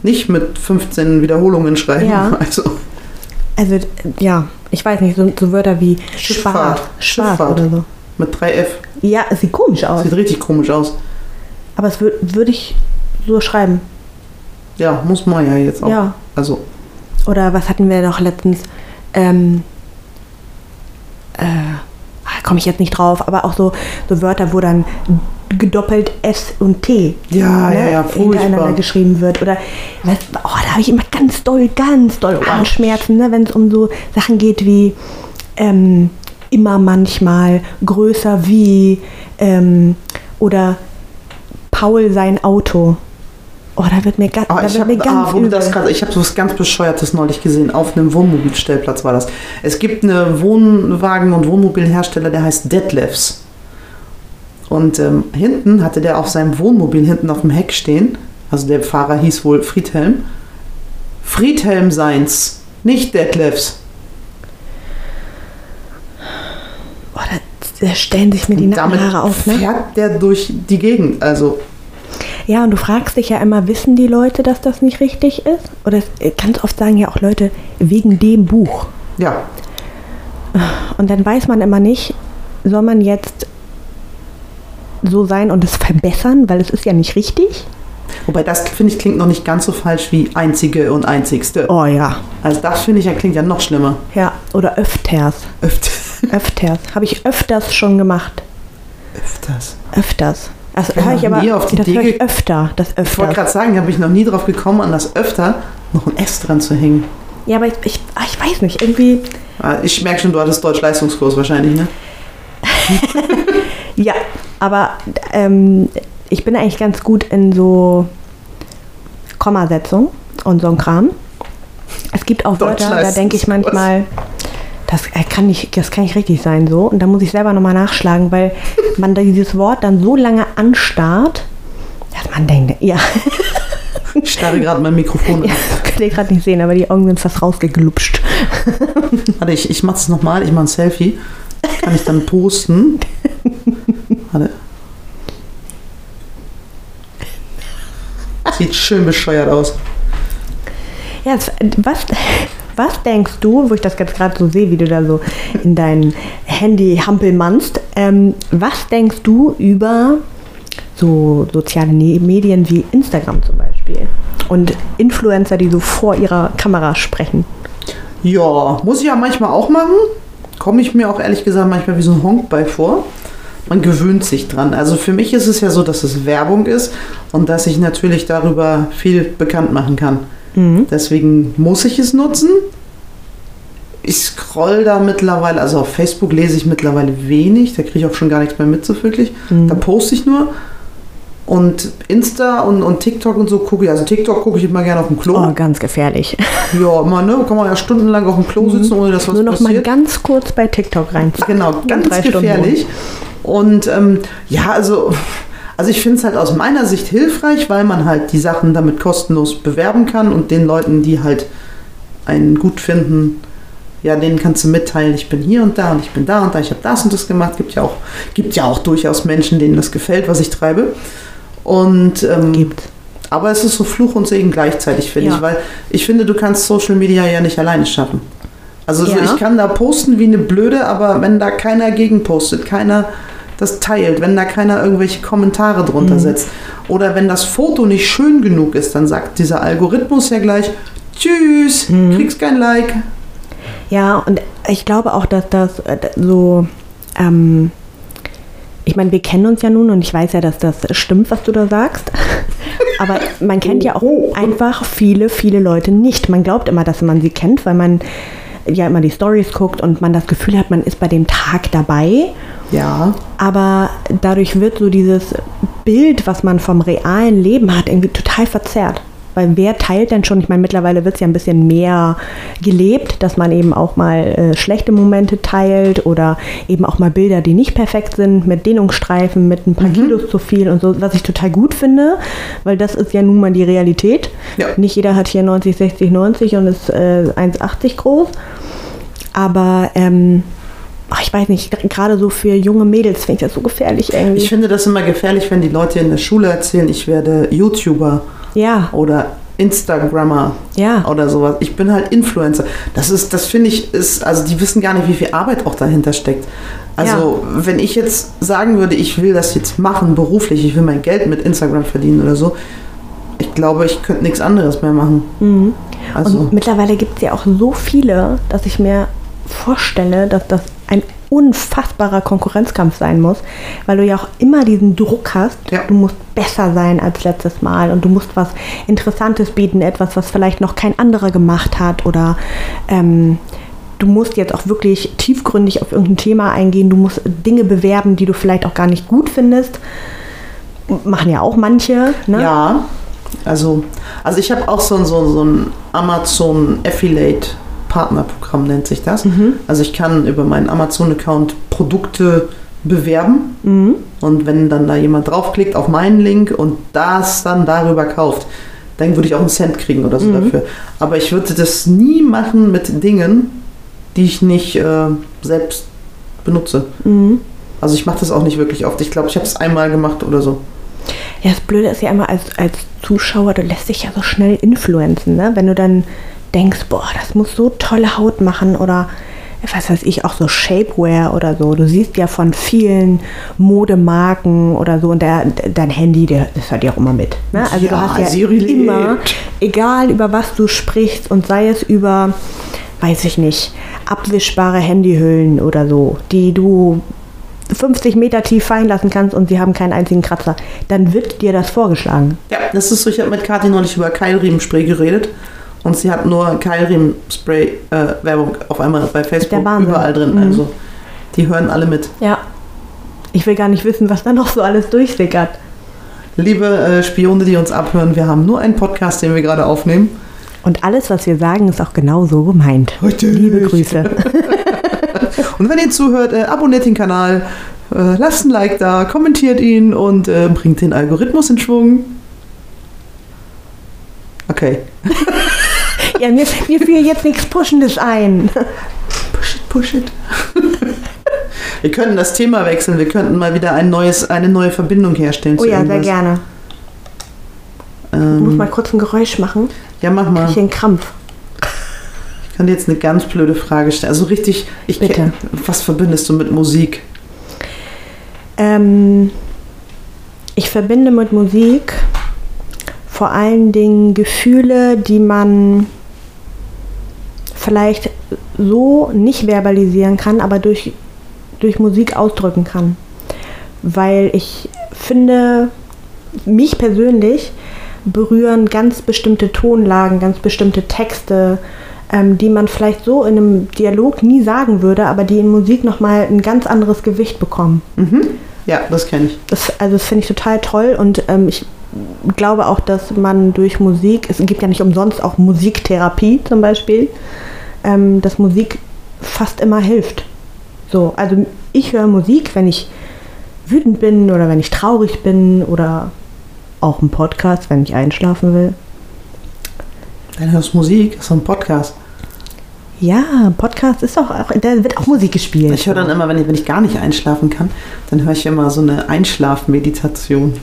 nicht mit 15 Wiederholungen schreiben. Ja. [LAUGHS] Also Also, ja, ich weiß nicht, so, so Wörter wie Schifffahrt. Schifffahrt. oder so. mit 3F. Ja, es sieht komisch aus. Sieht richtig komisch aus. Aber es wür- würde ich so schreiben. Ja, muss man ja jetzt auch. Ja. Also, Oder was hatten wir noch letztens? Ähm, äh, komme ich jetzt nicht drauf, aber auch so, so Wörter, wo dann gedoppelt S und T Ja, ja, ja, hintereinander geschrieben wird. Oder was, oh, da habe ich immer ganz doll, ganz doll Ohrenschmerzen, ne, wenn es um so Sachen geht wie ähm, immer manchmal, größer wie ähm, oder Paul sein Auto. Oh, da wird mir, ga, Ah, da ich wird habe mir ganz ah, du das übel. grad- ich habe so was ganz Bescheuertes neulich gesehen. Auf einem Wohnmobilstellplatz war das. Es gibt eine Wohnwagen- und Wohnmobilhersteller, der heißt Detlefs. Und ähm, hinten hatte der auf seinem Wohnmobil hinten auf dem Heck stehen, also der Fahrer hieß wohl Friedhelm. Friedhelm seins, nicht Detlefs. Oh, da, da stellen sich mir die Nackenhaare auf, ne? fährt der durch die Gegend. Also, Ja, und du fragst dich ja immer, wissen die Leute, dass das nicht richtig ist? Oder äh, ganz oft sagen ja auch Leute, wegen dem Buch. ja, Und dann weiß man immer nicht, soll man jetzt so sein und es verbessern, weil es ist ja nicht richtig? wobei das, finde ich, klingt noch nicht ganz so falsch wie einzige und einzigste. Oh ja. Also das, finde ich, ja, klingt ja noch schlimmer. Ja, oder öfters. Öfters. Öfters. Habe ich öfters schon gemacht. Öfters. Öfters. Das bin höre ich aber auf die das Idee ich öfter. Das Ich wollte öfter. gerade sagen, habe ich noch nie drauf gekommen, an das öfter noch ein S dran zu hängen. Ja, aber ich, ich, ah, ich weiß nicht, irgendwie. Ah, Ich merke schon, du hattest Deutsch-Leistungskurs wahrscheinlich, ne? [LAUGHS] Ja, aber ähm, ich bin eigentlich ganz gut in so Kommasetzung und so ein Kram. Es gibt auch Wörter, da denke ich manchmal, das äh, kann nicht, das kann nicht richtig sein so. Und da muss ich selber nochmal nachschlagen, weil [LAUGHS] man dieses Wort dann so lange anstarrt, dass man denkt, ja, Ich starre gerade mein Mikrofon ja an. das könnt ihr gerade nicht sehen, aber die Augen sind fast rausgeglupscht. [LAUGHS] Warte, ich, ich mache es nochmal. Ich mache ein Selfie. Kann ich dann posten. Warte. sieht schön bescheuert aus. Ja, was, was denkst du, wo ich das jetzt gerade so sehe, wie du da so in dein Handy hampelmannst, ähm, was denkst du über so soziale Ne- Medien wie Instagram zum Beispiel und Influencer, die so vor ihrer Kamera sprechen? Ja, muss ich ja manchmal auch machen. Komme ich mir auch ehrlich gesagt manchmal wie so ein Honk bei vor. Man gewöhnt sich dran. Also für mich ist es ja so, dass es Werbung ist und dass ich natürlich darüber viel bekannt machen kann. Deswegen muss ich es nutzen. Ich scroll da mittlerweile, also auf Facebook lese ich mittlerweile wenig, da kriege ich auch schon gar nichts mehr mit so wirklich. Da poste ich nur. Und Insta und, und TikTok und so gucke ich. Also TikTok gucke ich immer gerne auf dem Klo. Oh, ganz gefährlich. [LAUGHS] Ja, immer, ne? Kann man ja stundenlang auf dem Klo sitzen, ohne dass was Nur noch mal ganz kurz bei TikTok rein. Genau, ganz Drei Stunden gefährlich. Und ähm, ja, also, also ich finde es halt aus meiner Sicht hilfreich, weil man halt die Sachen damit kostenlos bewerben kann und den Leuten, die halt einen gut finden, ja, denen kannst du mitteilen, ich bin hier und da und ich bin da und da, ich habe das und das gemacht. Gibt ja auch, gibt ja auch durchaus Menschen, denen das gefällt, was ich treibe. Und ähm, Gibt. aber es ist so Fluch und Segen gleichzeitig, finde Ja. ich, weil ich finde, du kannst Social Media ja nicht alleine schaffen. Also so, Ja. ich kann da posten wie eine Blöde, aber wenn da keiner gegen postet, keiner das teilt, wenn da keiner irgendwelche Kommentare drunter Mhm. setzt oder wenn das Foto nicht schön genug ist, dann sagt dieser Algorithmus ja gleich, tschüss, Mhm. kriegst kein Like. Ja, und ich glaube auch, dass das äh, so, ähm, ich meine, wir kennen uns ja nun und ich weiß ja, dass das stimmt, was du da sagst. [LAUGHS] Aber man kennt ja auch Oh. einfach viele, viele Leute nicht. Man glaubt immer, dass man sie kennt, weil man ja immer die Stories guckt und man das Gefühl hat, man ist bei dem Tag dabei. Ja, Aber dadurch wird so dieses Bild, was man vom realen Leben hat, irgendwie total verzerrt. Weil wer teilt denn schon? Ich meine, mittlerweile wird es ja ein bisschen mehr gelebt, dass man eben auch mal äh, schlechte Momente teilt oder eben auch mal Bilder, die nicht perfekt sind, mit Dehnungsstreifen, mit ein paar Kilos zu viel und so, was ich total gut finde, weil das ist ja nun mal die Realität. Ja. Nicht jeder hat hier 90, 60, 90 und ist äh, 1,80 groß. Aber ähm, ach, ich weiß nicht, gerade so für junge Mädels finde ich das so gefährlich irgendwie. ich finde das immer gefährlich, wenn die Leute in der Schule erzählen, ich werde YouTuber ja, oder Instagrammer ja. oder sowas. Ich bin halt Influencer. Das ist, das finde ich, ist, also die wissen gar nicht, wie viel Arbeit auch dahinter steckt. Also, wenn ich jetzt sagen würde, ich will das jetzt machen, beruflich, ich will mein Geld mit Instagram verdienen oder so, ich glaube, ich könnte nichts anderes mehr machen. Mhm. Also, Und mittlerweile gibt es ja auch so viele, dass ich mir vorstelle, dass das ein unfassbarer Konkurrenzkampf sein muss, weil du ja auch immer diesen Druck hast, Ja. du musst besser sein als letztes Mal und du musst was Interessantes bieten, etwas, was vielleicht noch kein anderer gemacht hat oder ähm, du musst jetzt auch wirklich tiefgründig auf irgendein Thema eingehen, du musst Dinge bewerben, die du vielleicht auch gar nicht gut findest. Machen ja auch manche. Ne? ja, also, also ich habe auch so, ein- so, so ein Amazon Affiliate Partnerprogramm nennt sich das. Also ich kann über meinen Amazon-Account Produkte bewerben Mhm. Und wenn dann da jemand draufklickt auf meinen Link und das dann darüber kauft, dann würde ich auch einen Cent kriegen oder so Mhm. dafür. Aber ich würde das nie machen mit Dingen, die ich nicht äh, selbst benutze. Mhm. Also ich mache das auch nicht wirklich oft. Ich glaube, ich habe es einmal gemacht oder so. Ja, das Blöde ist ja immer als, als Zuschauer, du lässt dich ja so schnell influenzen, ne? Wenn du dann denkst, boah, das muss so tolle Haut machen oder was weiß ich, auch so Shapewear oder so. Du siehst ja von vielen Modemarken oder so und der, dein Handy, der, das hört ja auch immer mit. Ne? Also du Ja, hast ja Siri immer, lebt. egal über was du sprichst und sei es über, weiß ich nicht, abwischbare Handyhüllen oder so, die du 50 Meter tief fallen lassen kannst und sie haben keinen einzigen Kratzer, dann wird dir das vorgeschlagen. Ja, das ist so. Ich habe mit Kathi neulich über Keilriemenspray geredet. Und sie hat nur Keilriemenspray-Werbung auf einmal bei Facebook überall drin. Mhm. Also die hören alle mit. Ja. Ich will gar nicht wissen, was da noch so alles durchsickert. Liebe äh, Spione, die uns abhören, wir haben nur einen Podcast, den wir gerade aufnehmen. Und alles, was wir sagen, ist auch genau so gemeint. Richtig. Liebe Grüße. [LAUGHS] Und wenn ihr zuhört, äh, abonniert den Kanal, äh, lasst ein Like da, kommentiert ihn und äh, bringt den Algorithmus in Schwung. Okay. [LAUGHS] ja, mir, mir fiel jetzt nichts Puschendes ein. Push it, push it. wir könnten das Thema wechseln, wir könnten mal wieder ein neues, eine neue Verbindung herstellen. Oh ja, sehr irgendwas. gerne. Ich muss Ähm, mal kurz ein Geräusch machen. ja, mach mal. Ich einen Krampf. Ich kann dir jetzt eine ganz blöde Frage stellen. Also richtig, ich Bitte. was verbindest du mit Musik? Ähm, ich verbinde mit Musik vor allen Dingen Gefühle, die man vielleicht so nicht verbalisieren kann, aber durch, durch Musik ausdrücken kann. Weil ich finde, mich persönlich berühren ganz bestimmte Tonlagen, ganz bestimmte Texte, ähm, die man vielleicht so in einem Dialog nie sagen würde, aber die in Musik nochmal ein ganz anderes Gewicht bekommen. Ja, das kenne ich. Das, also das finde ich total toll und ähm, ich glaube auch, dass man durch Musik, es gibt ja nicht umsonst auch Musiktherapie zum Beispiel, ähm, dass Musik fast immer hilft. So, also ich höre Musik, wenn ich wütend bin oder wenn ich traurig bin oder auch einen Podcast, wenn ich einschlafen will. Dann hörst du Musik, das ist so ein Podcast. Ja, Podcast ist auch, auch da wird auch Musik gespielt. Ich höre dann immer, wenn ich, wenn ich gar nicht einschlafen kann, dann höre ich immer so eine Einschlafmeditation.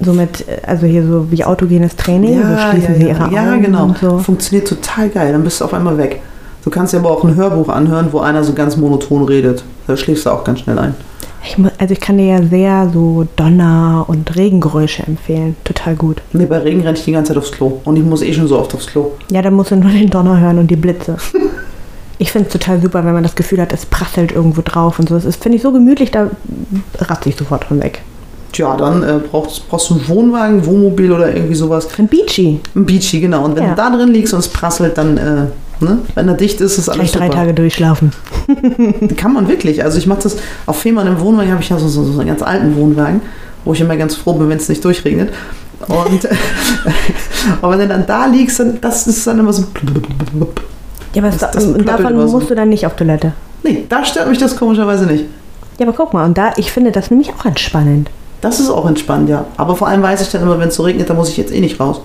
So mit, äh, also hier so wie autogenes Training, so schließen ja, sie ja. ihre Augen ja, genau. so. Funktioniert total geil. Dann bist du auf einmal weg. Du kannst dir aber auch ein Hörbuch anhören, wo einer so ganz monoton redet. Da schläfst du auch ganz schnell ein. Ich, mu- also ich kann dir ja sehr so Donner- und Regengeräusche empfehlen. Total gut. Nee, bei Regen renne ich die ganze Zeit aufs Klo. Und ich muss eh schon so oft aufs Klo. Ja, da musst du nur den Donner hören und die Blitze. [LAUGHS] Ich finde es total super, wenn man das Gefühl hat, es prasselt irgendwo drauf und so. Das ist, finde ich, so gemütlich, da ratze ich sofort von weg. Tja, dann äh, brauchst, brauchst du einen Wohnwagen, Wohnmobil oder irgendwie sowas. Ein Beachy. Ein Beachy, genau. Und wenn Ja. du da drin liegst und es prasselt, dann, äh, ne? wenn er dicht ist, ist alles Gleich drei. Tage durchschlafen. [LAUGHS] Kann man wirklich. Also ich mache das auf Fehmarn im Wohnwagen, habe ich ja so, so, so einen ganz alten Wohnwagen, wo ich immer ganz froh bin, wenn es nicht durchregnet. Und [LAUGHS] aber wenn du dann da liegst, dann, das ist dann immer so. Ja, aber Das- das, davon so. musst du dann nicht auf Toilette. Nee, da stört mich das komischerweise nicht. Ja, aber guck mal, und da, ich finde das nämlich auch entspannend. Das ist auch entspannt, ja. Aber vor allem weiß ich dann immer, wenn es so regnet, dann muss ich jetzt eh nicht raus.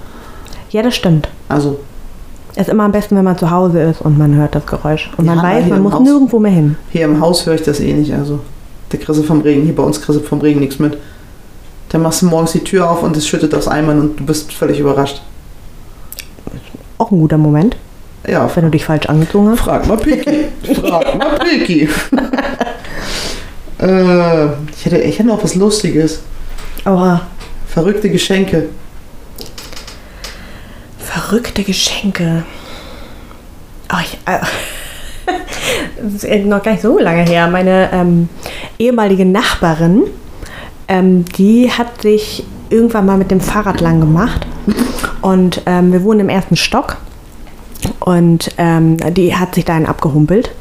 Ja, das stimmt. Also, Es ist immer am besten, wenn man zu Hause ist und man hört das Geräusch. Und Ja, man weiß, man muss Haus- nirgendwo mehr hin. hier im Haus höre ich das eh nicht. Also, der du vom Regen. Hier bei uns du vom Regen nichts mit. Dann machst du morgens die Tür auf und es schüttet aus Eimern und du bist völlig überrascht. Auch ein guter Moment, Ja, wenn du dich falsch angezogen hast. Frag mal Piki. [LAUGHS] Frag mal Piki. [LAUGHS] äh, ich, hätte, ich hätte noch was Lustiges. Aber Verrückte Geschenke. verrückte Geschenke. Oh, ich, äh, [LAUGHS] das ist noch gar nicht so lange her. Meine ähm, ehemalige Nachbarin, ähm, die hat sich irgendwann mal mit dem Fahrrad lang gemacht. Und ähm, wir wohnen im ersten Stock. Und ähm, die hat sich dahin abgehumpelt.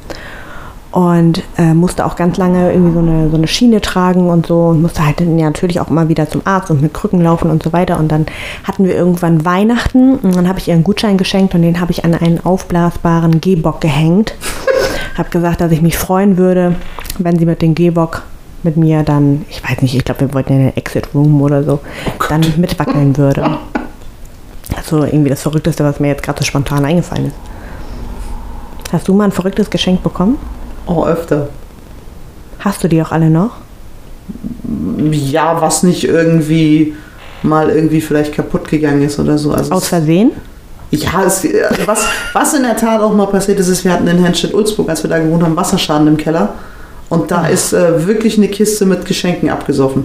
Und äh, musste auch ganz lange irgendwie so eine, so eine Schiene tragen und so. Und musste halt natürlich auch immer wieder zum Arzt und mit Krücken laufen und so weiter. Und dann hatten wir irgendwann Weihnachten. Und dann habe ich ihr einen Gutschein geschenkt und den habe ich an einen aufblasbaren Gehbock gehängt. [LAUGHS] habe gesagt, dass ich mich freuen würde, wenn sie mit dem Gehbock mit mir dann, ich weiß nicht, ich glaube, wir wollten in den Exit Room oder so, dann mitwackeln würde. [LAUGHS] Also irgendwie das Verrückteste, was mir jetzt gerade so spontan eingefallen ist. Hast du mal ein verrücktes Geschenk bekommen? Auch öfter. Hast du die auch alle noch? Ja, was nicht irgendwie mal irgendwie vielleicht kaputt gegangen ist oder so. Also Aus Versehen? Ja, es, äh, was, was in der Tat auch mal passiert ist, ist, wir hatten in Hernstedt-Ulzburg, als wir da gewohnt haben, Wasserschaden im Keller. Und da ist äh, wirklich eine Kiste mit Geschenken abgesoffen.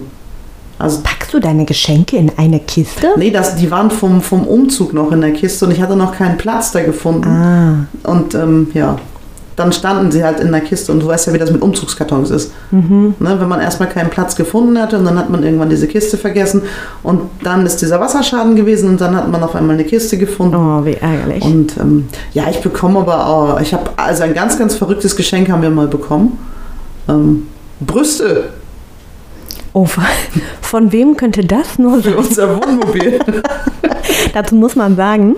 Also, Packst du deine Geschenke in eine Kiste? nee, das, die waren vom, vom Umzug noch in der Kiste und ich hatte noch keinen Platz da gefunden. Ah, Und ähm, ja, dann standen sie halt in der Kiste und du weißt ja, wie das mit Umzugskartons ist. Ne, wenn man erstmal keinen Platz gefunden hatte und dann hat man irgendwann diese Kiste vergessen und dann ist dieser Wasserschaden gewesen und dann hat man auf einmal eine Kiste gefunden. oh, wie ärgerlich. Und ähm, ja, ich bekomme aber auch, ich habe, also ein ganz, ganz verrücktes Geschenk haben wir mal bekommen. Ähm, Brüste Oh, von, von wem könnte das nur für sein? unser Wohnmobil. [LAUGHS] Dazu muss man sagen,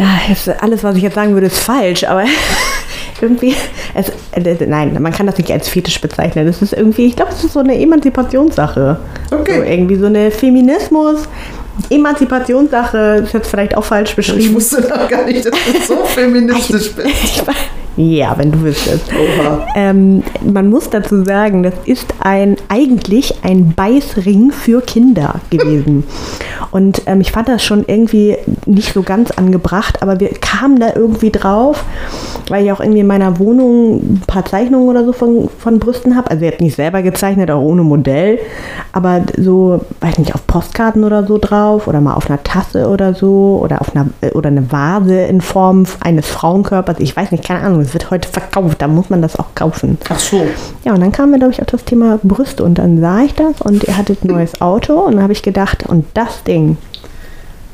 ja, alles, was ich jetzt sagen würde, ist falsch, aber [LAUGHS] irgendwie, es, äh, nein, man kann das nicht als Fetisch bezeichnen. Das ist irgendwie, ich glaube, es ist so eine Emanzipationssache. Okay. So irgendwie so eine Feminismus, Emanzipationssache, ist jetzt vielleicht auch falsch Ich beschrieben. wusste noch gar nicht, dass du so [LAUGHS] feministisch [LAUGHS] bist. Ich, Ja, wenn du wüsstest. Ähm, man muss dazu sagen, das ist ein eigentlich ein Beißring für Kinder gewesen. [LAUGHS] Und ähm, ich fand das schon irgendwie nicht so ganz angebracht, aber wir kamen da irgendwie drauf, weil ich auch irgendwie in meiner Wohnung ein paar Zeichnungen oder so von, von Brüsten habe. Also jetzt nicht selber gezeichnet, auch ohne Modell, aber so, weiß nicht, auf Postkarten oder so drauf oder mal auf einer Tasse oder so oder auf einer äh, oder eine Vase in Form eines Frauenkörpers. Ich weiß nicht, keine Ahnung, es wird heute verkauft, da muss man das auch kaufen. Ach so. Ja, und dann kamen wir, glaube ich, auf das Thema Brüste und dann sah ich das und ihr hattet ein neues Auto und dann habe ich gedacht, und das Ding,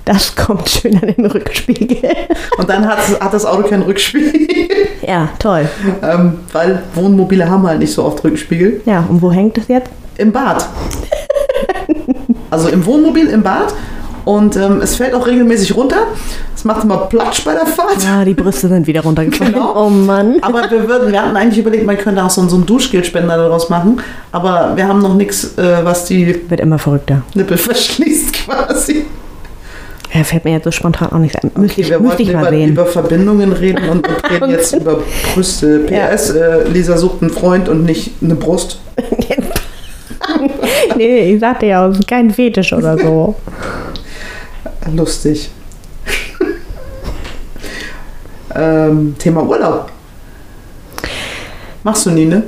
das [LAUGHS] kommt schön an den Rückspiegel. Und dann hat, hat das Auto kein Rückspiegel, [LAUGHS] ja, toll. ähm, weil Wohnmobile haben halt nicht so oft Rückspiegel. Ja, und wo hängt es jetzt? Im Bad. Also im Wohnmobil im Bad. Und ähm, es fällt auch regelmäßig runter. Es macht immer Platsch bei der Fahrt. Ja, die Brüste sind wieder runtergefallen. Genau. Oh Mann. Aber wir, würden, wir hatten eigentlich überlegt, man könnte auch so, so einen Duschgelspender daraus machen. Aber wir haben noch nichts, äh, was die Wird immer verrückter. Nippel [LAUGHS] verschließt quasi. Ja, fällt mir jetzt so spontan auch nicht ein. Müsste ich, wir müsste ich mal über, sehen. über Verbindungen reden und wir [LAUGHS] reden jetzt über Brüste. PS, äh, Lisa sucht einen Freund und nicht eine Brust. [LAUGHS] nee, ich sagte ja, es ist kein Fetisch oder so. Lustig. [LAUGHS] ähm, Thema Urlaub. Machst du nie, ne?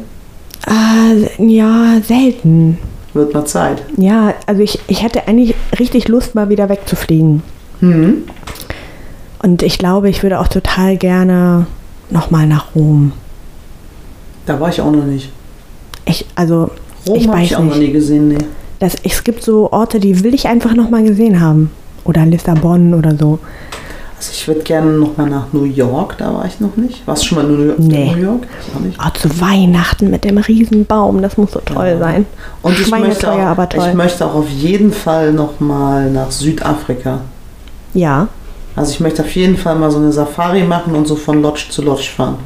Äh, ja, selten. Wird mal Zeit. Ja, also ich, ich hätte eigentlich richtig Lust, mal wieder wegzufliegen. Mhm. Und ich glaube, ich würde auch total gerne nochmal nach Rom. Da war ich auch noch nicht. Ich, also, Rom ich habe weiß ich auch noch nicht. nie gesehen, nee. Das, es gibt so Orte, die will ich einfach nochmal gesehen haben. Oder Lissabon oder so. Also ich würde gerne noch mal nach New York, da war ich noch nicht. Warst du schon mal in New York? Nee. New York? Oh, zu Weihnachten mit dem Riesen-Baum, das muss so toll Ja. sein. Und ich möchte, auch, aber toll. ich möchte auch auf jeden Fall noch mal nach Südafrika. Ja. Also ich möchte auf jeden Fall mal so eine Safari machen und so von Lodge zu Lodge fahren.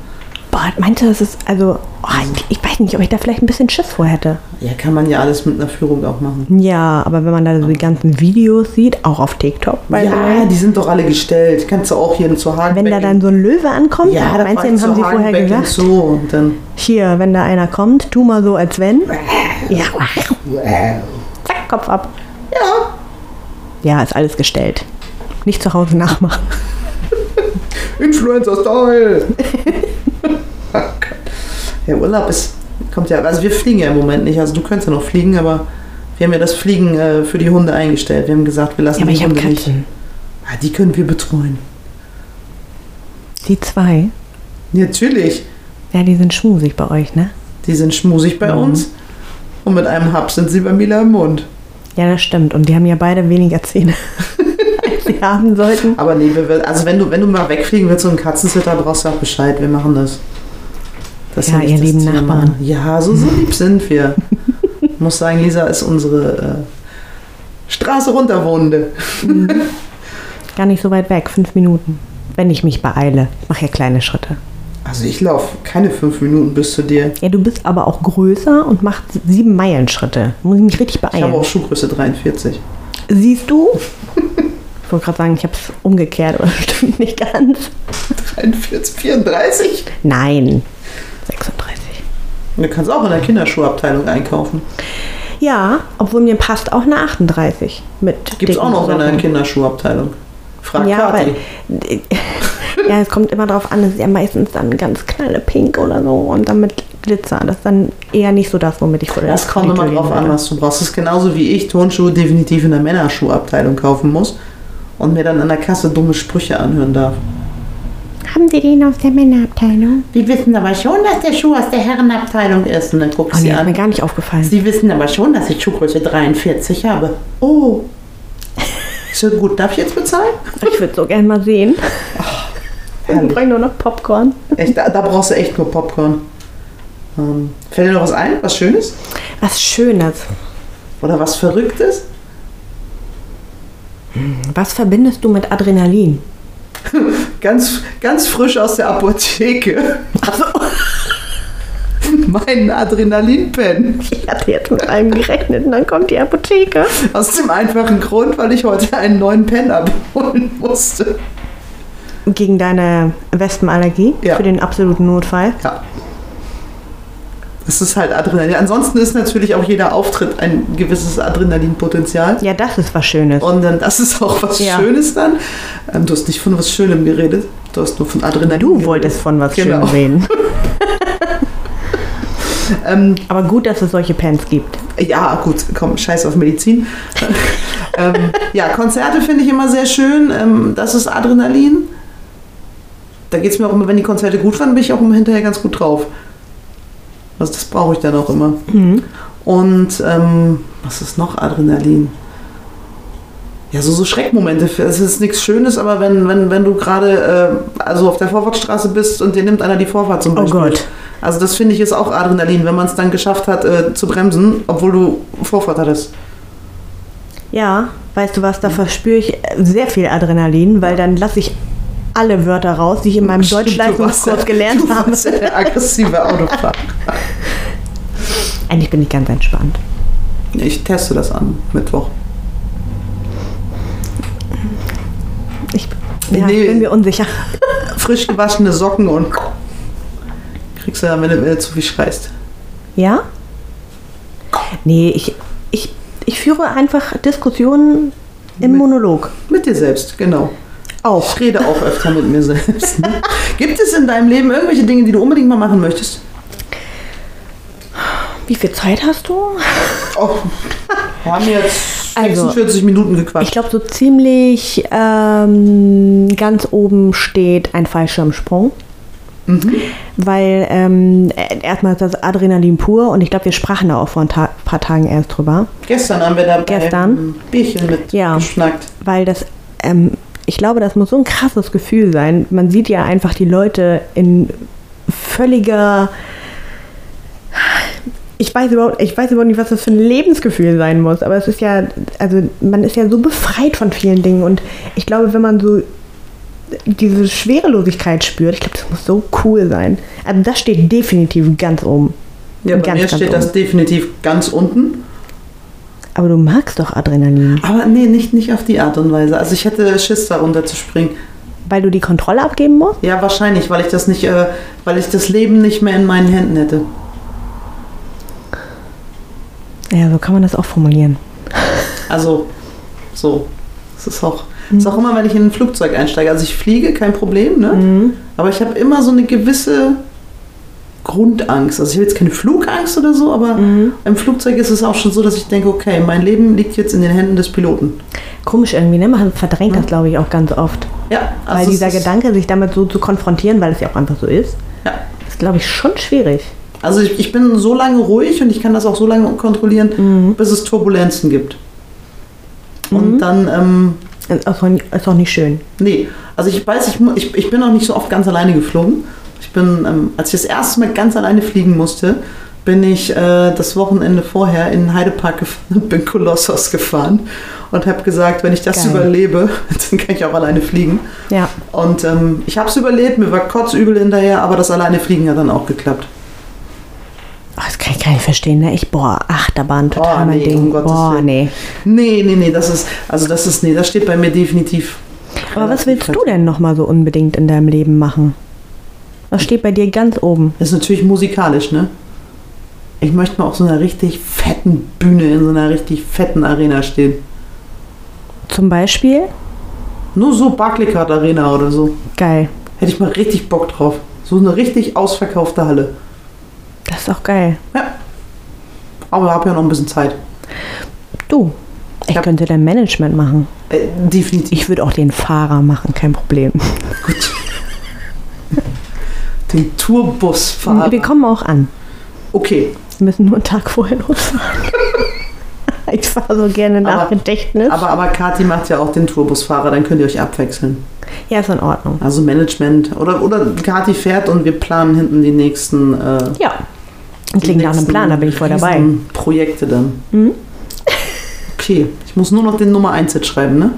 Boah, meinte das ist, also, oh, ich, ich weiß nicht, ob ich da vielleicht ein bisschen Schiss vor hätte. Ja, kann man ja alles mit einer Führung auch machen. Ja, aber wenn man da so die ganzen Videos sieht, auch auf TikTok, the Ja, die sind doch alle gestellt. Kannst du auch hier zu Hagen wenn da dann so ein Löwe ankommt, ja, da meinst du, dem haben sie vorher gesagt, Zoo und dann hier, wenn da einer kommt, tu mal so, als wenn. Ja, zack, Kopf ab. ja, Ja, ist alles gestellt. Nicht zu Hause nachmachen. Influencer-Style. [LAUGHS] Ja, Urlaub ist, kommt ja, also wir fliegen ja im Moment nicht. Also du könntest ja noch fliegen, aber wir haben ja das Fliegen äh, für die Hunde eingestellt. Wir haben gesagt, wir lassen Ja, aber die ich Hunde nicht. Katzen. Ah, die können wir betreuen. Die zwei. Natürlich. Ja, die sind schmusig bei euch, ne? Die sind schmusig bei Mhm. uns. Und mit einem Hub sind sie bei Mila im Mund. Ja, das stimmt. Und die haben ja beide weniger Zähne, [LAUGHS] als sie haben sollten. Aber nee, also wenn du, wenn du mal wegfliegen willst, so einen Katzensitter, brauchst du auch Bescheid. Wir machen das. Das Ja, ihr lieben Thema. Nachbarn. Ja, so, so [LAUGHS] lieb sind wir. Ich muss sagen, Lisa ist unsere äh, Straße runterwohnende. Gar nicht so weit weg, fünf Minuten. Wenn ich mich beeile. Ich mache ja kleine Schritte. Also ich laufe keine fünf Minuten bis zu dir. Ja, du bist aber auch größer und machst sieben Meilenschritte. Muss ich mich richtig Ich habe beeilen. auch Schuhgröße 43. Siehst du? [LAUGHS] Ich wollte gerade sagen, ich habe es umgekehrt, aber [LAUGHS] stimmt nicht ganz. 43, 34? Nein, 36. Du kannst auch in der Kinderschuhabteilung einkaufen. Ja, obwohl mir passt auch eine 38 mit Gibt es auch noch in der. Kinderschuhabteilung. Frag Ja, aber Kathi. [LAUGHS] ja, es kommt immer darauf an, es ist ja meistens dann ganz knalle Pink oder so und dann mit Glitzer. Das ist dann eher nicht so das, womit ich vor der Das kommt immer drauf gehen an, was du brauchst. Das ist genauso wie ich Turnschuhe definitiv in der Männerschuhabteilung kaufen muss und mir dann an der Kasse dumme Sprüche anhören darf. Haben Sie den aus der Männerabteilung? Wir wissen aber schon, dass der Schuh aus der Herrenabteilung ist. Und dann guckst Oh, du nee, sie ist mir an. gar nicht aufgefallen. Sie wissen aber schon, dass ich Schuhgröße 43 habe. Oh. Ist ja gut. Darf ich jetzt bezahlen? Ich würde so gern mal sehen. Ich Herrlich. brauche nur noch Popcorn. Echt, da, da brauchst du echt nur Popcorn. Ähm, fällt dir noch was ein? Was Schönes? Was Schönes. Oder was Verrücktes? Was verbindest du mit Adrenalin? Ganz, ganz frisch aus der Apotheke. [LAUGHS] mein Adrenalinpen. Ich hatte jetzt mit einem gerechnet und dann kommt die Aus dem einfachen Grund, weil ich heute einen neuen Pen abholen musste. Gegen deine Wespenallergie Ja. für den absoluten Notfall. Ja. Das ist halt Adrenalin. Ansonsten ist natürlich auch jeder Auftritt ein gewisses Adrenalinpotenzial. Ja, das ist was Schönes. Und dann, das ist auch was Ja. Schönes dann. Ähm, du hast nicht von was Schönem geredet. Du hast nur von Adrenalin Du geredet. wolltest von was Genau. Schönem reden. [LAUGHS] Ähm, Aber gut, dass es solche Pens gibt. ja, gut, komm, scheiß auf Medizin. [LAUGHS] ähm, ja, Konzerte finde ich immer sehr schön. Ähm, das ist Adrenalin. Da geht es mir auch immer, wenn die Konzerte gut waren, bin ich auch immer hinterher ganz gut drauf. Also das brauche ich dann auch immer. Mhm. Und ähm, was ist noch Adrenalin? Ja, so, so Schreckmomente. Es ist nichts Schönes, aber wenn, wenn, wenn du gerade äh, also auf der Vorfahrtsstraße bist und dir nimmt einer die Vorfahrt zum Oh Beispiel. Gott. Also das finde ich ist auch Adrenalin, wenn man es dann geschafft hat äh, zu bremsen, obwohl du Vorfahrt hattest. Ja, weißt du was, da verspüre ich sehr viel Adrenalin, weil dann lasse ich alle Wörter raus, die ich in meinem Deutschleistungskurs gelernt du habe. ja der aggressive Autofahrer. [LAUGHS] Eigentlich bin ich ganz entspannt. Ich teste das an, Mittwoch. Ich, ja, Nee. ich bin mir unsicher. [LAUGHS] Frisch gewaschene Socken und kriegst du dann, wenn du, wenn du zu viel schreist. Ja? Nee, ich, ich, ich führe einfach Diskussionen im Mit- Monolog. Mit dir selbst, genau. Auch. Ich rede auch öfter mit mir selbst. Ne? [LAUGHS] Gibt es in deinem Leben irgendwelche Dinge, die du unbedingt mal machen möchtest? Wie viel Zeit hast du? Oh, wir haben jetzt Also, 46 Minuten Ich gequatscht. glaube, so ziemlich ähm, ganz oben steht ein Fallschirmsprung. Mhm. Weil ähm, äh, erstmal ist das Adrenalin pur und ich glaube, wir sprachen da auch vor ein ta paar Tagen erst drüber. Gestern haben wir da Gestern? einem Bierchen mit Ja. geschnackt. Weil das, ähm, ich glaube, das muss so ein krasses Gefühl sein. Man sieht ja einfach die Leute in völliger. Ich weiß, überhaupt, ich weiß überhaupt nicht, was das für ein Lebensgefühl sein muss, aber es ist ja, also man ist ja so befreit von vielen Dingen und ich glaube, wenn man so diese Schwerelosigkeit spürt, ich glaube, das muss so cool sein. Also das steht definitiv ganz oben. Ja, bei Ganz, mir steht das oben. definitiv ganz unten. Aber du magst doch Adrenalin, Aber nee, nicht, nicht auf die Art und Weise. Also ich hätte Schiss, da runterzuspringen. weil du die Kontrolle abgeben musst? Ja, wahrscheinlich, weil ich das nicht, äh, weil ich das Leben nicht mehr in meinen Händen hätte. Ja, so kann man das auch formulieren. Also, so. Es ist auch, es ist auch immer, wenn ich in ein Flugzeug einsteige. Also ich fliege, kein Problem, ne? Mhm. Aber ich habe immer so eine gewisse Grundangst. Also ich habe jetzt keine Flugangst oder so, aber Mhm. im Flugzeug ist es auch schon so, dass ich denke, okay, mein Leben liegt jetzt in den Händen des Piloten. Komisch irgendwie, ne? Man verdrängt das, glaube ich, auch ganz oft. Ja, weil also dieser es ist, Gedanke, sich damit so zu konfrontieren, weil es ja auch einfach so ist, Ja. ist, glaube ich, schon schwierig. Also ich, ich bin so lange ruhig und ich kann das auch so lange kontrollieren, Mhm. bis es Turbulenzen gibt. Und dann, ähm, Ist auch, ist auch nicht schön. nee, also ich weiß, ich, ich, ich bin auch nicht so oft ganz alleine geflogen. Ich bin, ähm, als ich das erste Mal ganz alleine fliegen musste, bin ich äh, das Wochenende vorher in den Heidepark gefahren und bin Kolossos gefahren und habe gesagt, wenn ich das Geil. überlebe, [LAUGHS] dann kann ich auch alleine fliegen. Ja. Und ähm, ich habe es überlebt, mir war kotzübel hinterher, aber das alleine fliegen hat dann auch geklappt. Oh, das kann ich gar nicht verstehen, ne? Ich, boah, Achterbahn, total Oh, mein nee, Ding. um boah, Willen. nee. Nee, nee, nee, das ist, also das ist, nee, das steht bei mir definitiv. Aber was relativ willst du denn nochmal so unbedingt in deinem Leben machen? Was steht bei dir ganz oben? Das ist natürlich musikalisch, ne? Ich möchte mal auf so einer richtig fetten Bühne in so einer richtig fetten Arena stehen. Zum Beispiel? Nur so Barclaycard Arena oder so. Geil. Hätte ich mal richtig Bock drauf. So eine richtig ausverkaufte Halle. Das ist auch geil. Ja. Aber ich habe ja noch ein bisschen Zeit. Du, ich Ja. könnte dein Management machen. Äh, definitiv. Ich würde auch den Fahrer machen, kein Problem. Gut. Den Tourbusfahrer. Wir kommen auch an. Okay, Wir müssen nur einen Tag vorher losfahren. [LAUGHS] ich fahre so gerne nach Aber- Gedächtnis. aber, aber Kathi macht ja auch den Tourbusfahrer, dann könnt ihr euch abwechseln. ja, ist in Ordnung. Also Management. Oder, oder Kathi fährt und wir planen hinten die nächsten. Äh, Ja. Klingt nach einem Plan, da bin ich voll dabei. Projekte dann. Mhm. Okay, ich muss nur noch den Nummer 1 jetzt schreiben, ne?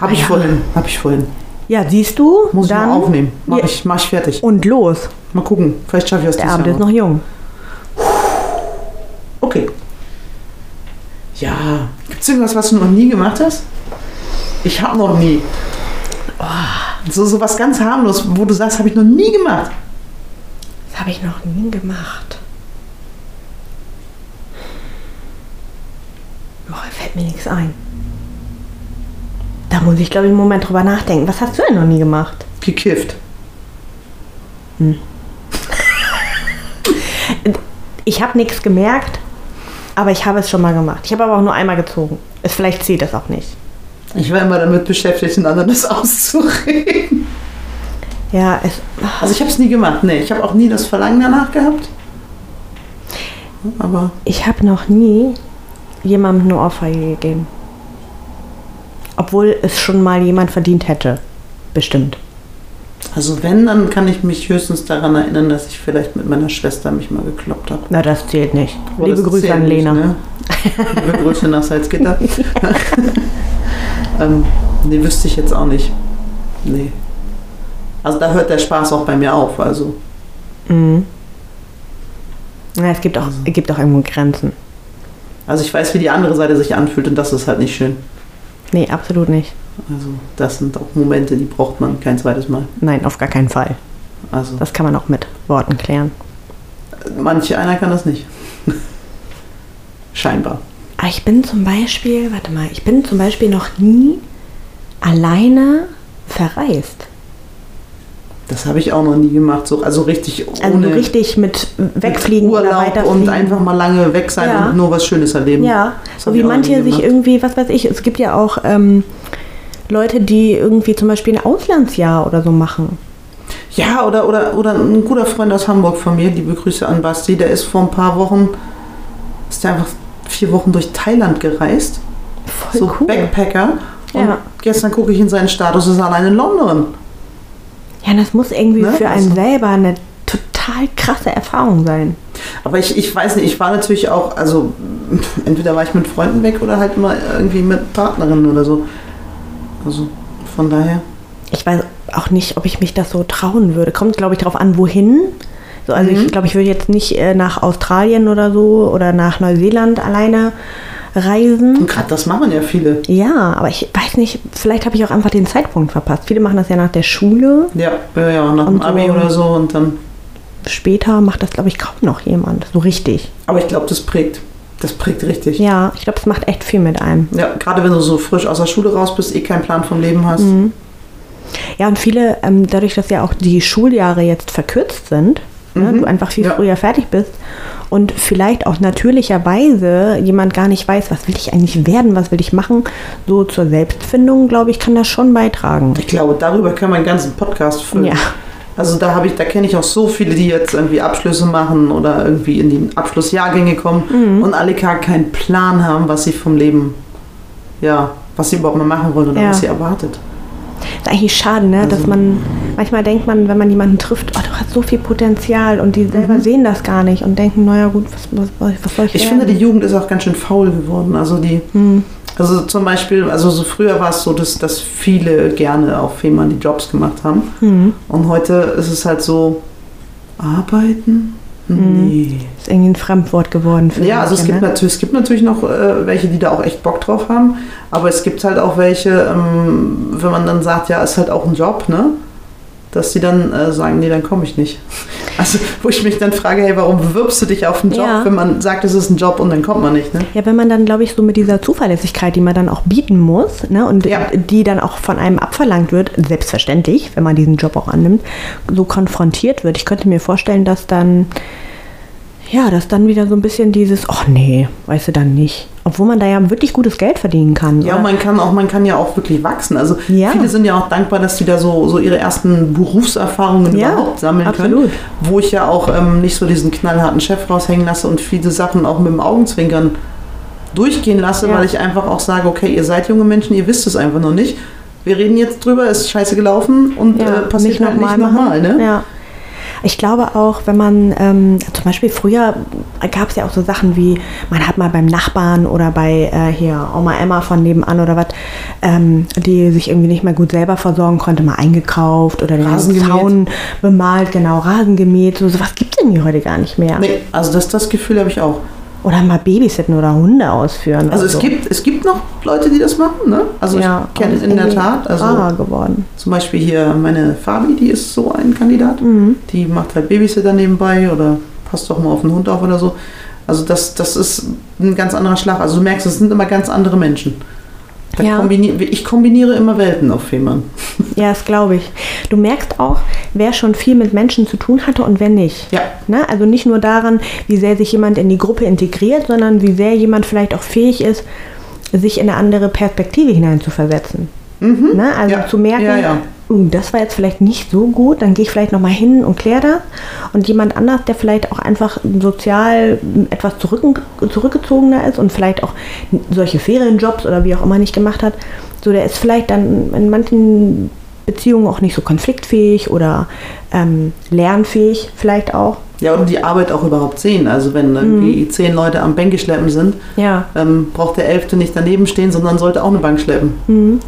Hab ich Ja. vorhin, hab ich vorhin. Ja, siehst du? Muss ich dann mal aufnehmen. Mach, Ja. ich, mach ich fertig. Und los. Mal gucken, vielleicht schaffe ich das Der Abend Jahr ist noch jung. Okay. Ja, gibt's irgendwas, was du noch nie gemacht hast? Ich hab noch nie. So, so was ganz harmlos, wo du sagst, habe ich noch nie gemacht. Das habe ich noch nie gemacht. Boah, fällt mir nichts ein. Da muss ich, glaube ich, einen Moment drüber nachdenken. Was hast du denn noch nie gemacht? Gekifft. Ich habe nichts gemerkt, aber ich habe es schon mal gemacht. Ich habe aber auch nur einmal gezogen. Es, vielleicht zählt das auch nicht. Ich war immer damit beschäftigt, den anderen das [LAUGHS] auszureden. Ja, es, Also ich habe es nie gemacht. Nee, ich habe auch nie das Verlangen danach gehabt. Aber ich habe noch nie jemandem eine Ohrfeige gegeben. Obwohl es schon mal jemand verdient hätte. Bestimmt. also wenn, dann kann ich mich höchstens daran erinnern, dass ich vielleicht mit meiner Schwester mich mal gekloppt habe. Na, das zählt nicht. Aber Liebe Grüße an nicht, Lena. Ne? Liebe Grüße nach Salzgitter. [LAUGHS] ähm, nee, wüsste ich jetzt auch nicht. Nee. Also da hört der Spaß auch bei mir auf. Also Mhm. Ja, es gibt auch, es gibt auch irgendwo Grenzen. Also ich weiß, wie die andere Seite sich anfühlt und das ist halt nicht schön. Nee, absolut nicht. Also das sind auch Momente, die braucht man kein zweites Mal. Nein, auf gar keinen Fall. Also Das kann man auch mit Worten klären. manche einer kann das nicht. Scheinbar. Aber ich bin zum Beispiel, warte mal, ich bin zum Beispiel noch nie alleine verreist. Das habe ich auch noch nie gemacht. So, also richtig Also ohne richtig mit wegfliegen oder Urlaub weiterfliegen. und einfach mal lange weg sein Ja. und nur was Schönes erleben. Ja, so wie manche sich irgendwie, was weiß ich, es gibt ja auch ähm, Leute, die irgendwie zum Beispiel ein Auslandsjahr oder so machen. Ja, oder, oder, oder ein guter Freund aus Hamburg von mir, liebe Grüße an Basti, der ist vor ein paar Wochen, ist der einfach vier Wochen durch Thailand gereist. Voll so cool. Backpacker. Und Ja. gestern gucke ich in seinen Status, ist allein in London. Ja, das muss irgendwie Ne? für einen Also- selber eine total krasse Erfahrung sein. Aber ich, ich weiß nicht, ich war natürlich auch, also entweder war ich mit Freunden weg oder halt immer irgendwie mit Partnerinnen oder so. Also von daher. Ich weiß auch nicht, ob ich mich das so trauen würde. Kommt, glaube ich, darauf an, wohin. So, also Mhm. ich glaube, ich würde jetzt nicht äh, nach Australien oder so oder nach Neuseeland alleine reisen. Und gerade das machen ja viele. Ja, aber ich weiß nicht, vielleicht habe ich auch einfach den Zeitpunkt verpasst. Viele machen das ja nach der Schule. Ja, ja, ja nach dem Und so- Abi oder so und dann. Später macht das, glaube ich, kaum noch jemand. So richtig. Aber ich glaube, das prägt. Das prägt richtig. Ja, ich glaube, es macht echt viel mit einem. Ja, gerade wenn du so frisch aus der Schule raus bist, eh keinen Plan vom Leben hast. Mhm. Ja, und viele, ähm, dadurch, dass ja auch die Schuljahre jetzt verkürzt sind, ne, Mhm. du einfach viel Ja. früher fertig bist und vielleicht auch natürlicherweise jemand gar nicht weiß, was will ich eigentlich werden, was will ich machen, so zur Selbstfindung, glaube ich, kann das schon beitragen. Ich glaube, darüber können wir einen ganzen Podcast füllen. Ja. Also da habe ich, da kenne ich auch so viele, die jetzt irgendwie Abschlüsse machen oder irgendwie in die Abschlussjahrgänge kommen Mhm. und alle gar keinen Plan haben, was sie vom Leben, ja, was sie überhaupt mal machen wollen oder Ja. was sie erwartet. ist eigentlich schade, ne? dass Also- man, manchmal denkt man, wenn man jemanden trifft, oh, du hast so viel Potenzial und die selber sehen das gar nicht und denken, naja gut, was, was, was soll ich Ich werden? finde, die Jugend ist auch ganz schön faul geworden. Also die, Hm. also zum Beispiel, also so früher war es so, dass, dass viele gerne auf Fehmarn die Jobs gemacht haben. Hm. Und heute ist es halt so, arbeiten? Nee. Ist irgendwie ein Fremdwort geworden für Ja, also es manche, gibt, ne? natürlich, es gibt natürlich noch äh, welche, die da auch echt Bock drauf haben. Aber es gibt halt auch welche, ähm, wenn man dann sagt, ja, ist halt auch ein Job, ne? Dass die dann äh, sagen, nee, dann komme ich nicht. Also, wo ich mich dann frage, hey, warum bewirbst du dich auf einen Job, Ja. wenn man sagt, es ist ein Job und dann kommt man nicht, ne? Ja, wenn man dann, glaube ich, so mit dieser Zuverlässigkeit, die man dann auch bieten muss, ne, und Ja. die dann auch von einem abverlangt wird, selbstverständlich, wenn man diesen Job auch annimmt, so konfrontiert wird. Ich könnte mir vorstellen, dass dann, ja, dass dann wieder so ein bisschen dieses, ach nee, weißt du dann nicht. Obwohl man da ja wirklich gutes Geld verdienen kann. Ja, oder? man kann auch, man kann ja auch wirklich wachsen. Also Ja. viele sind ja auch dankbar, dass die da so, so ihre ersten Berufserfahrungen Ja, überhaupt sammeln absolut. können. Wo ich ja auch ähm, nicht so diesen knallharten Chef raushängen lasse und viele Sachen auch mit dem Augenzwinkern durchgehen lasse, Ja. weil ich einfach auch sage, okay, ihr seid junge Menschen, ihr wisst es einfach noch nicht. Wir reden jetzt drüber, ist scheiße gelaufen und äh, passiert halt nicht machen. nochmal. Ne? Ja. Ich glaube auch, wenn man ähm, zum Beispiel früher gab es ja auch so Sachen wie, man hat mal beim Nachbarn oder bei äh, hier Oma Emma von nebenan oder was, ähm, die sich irgendwie nicht mehr gut selber versorgen konnte, mal eingekauft oder den. Zaun bemalt, genau, Rasen gemäht. So sowas gibt es irgendwie heute gar nicht mehr. Nee, also das, das Gefühl habe ich auch. Oder mal babysitten oder Hunde ausführen. Also oder es gibt, es gibt noch Leute, die das machen, ne? Also ja, ich kenne in der Tat, also geworden. zum Beispiel hier meine Fabi, die ist so ein Kandidat. Mhm. Die macht halt Babysitter nebenbei oder passt doch mal auf den Hund auf oder so. Also das, das ist ein ganz anderer Schlag. Also du merkst, es sind immer ganz andere Menschen. Ja. kombini ich kombiniere immer Welten auf Fehmarn. [LAUGHS] Ja, das glaube ich. Du merkst auch, wer schon viel mit Menschen zu tun hatte und wer nicht. Ja. Ne? Also nicht nur daran, wie sehr sich jemand in die Gruppe integriert, sondern wie sehr jemand vielleicht auch fähig ist, sich in eine andere Perspektive hineinzuversetzen. Ne? Also Ja. zu merken, Ja, ja. "Uh, das war jetzt vielleicht nicht so gut, dann gehe ich vielleicht nochmal hin und kläre das. Und jemand anders, der vielleicht auch einfach sozial etwas zurück, zurückgezogener ist und vielleicht auch solche Ferienjobs oder wie auch immer nicht gemacht hat, so der ist vielleicht dann in manchen Beziehungen auch nicht so konfliktfähig oder ähm, lernfähig vielleicht auch. Ja, und die Arbeit auch überhaupt sehen. Also wenn irgendwie Mhm. zehn Leute am Bänke schleppen sind, Ja. ähm, braucht der Elfte nicht daneben stehen, sondern sollte auch eine Bank schleppen. Mhm.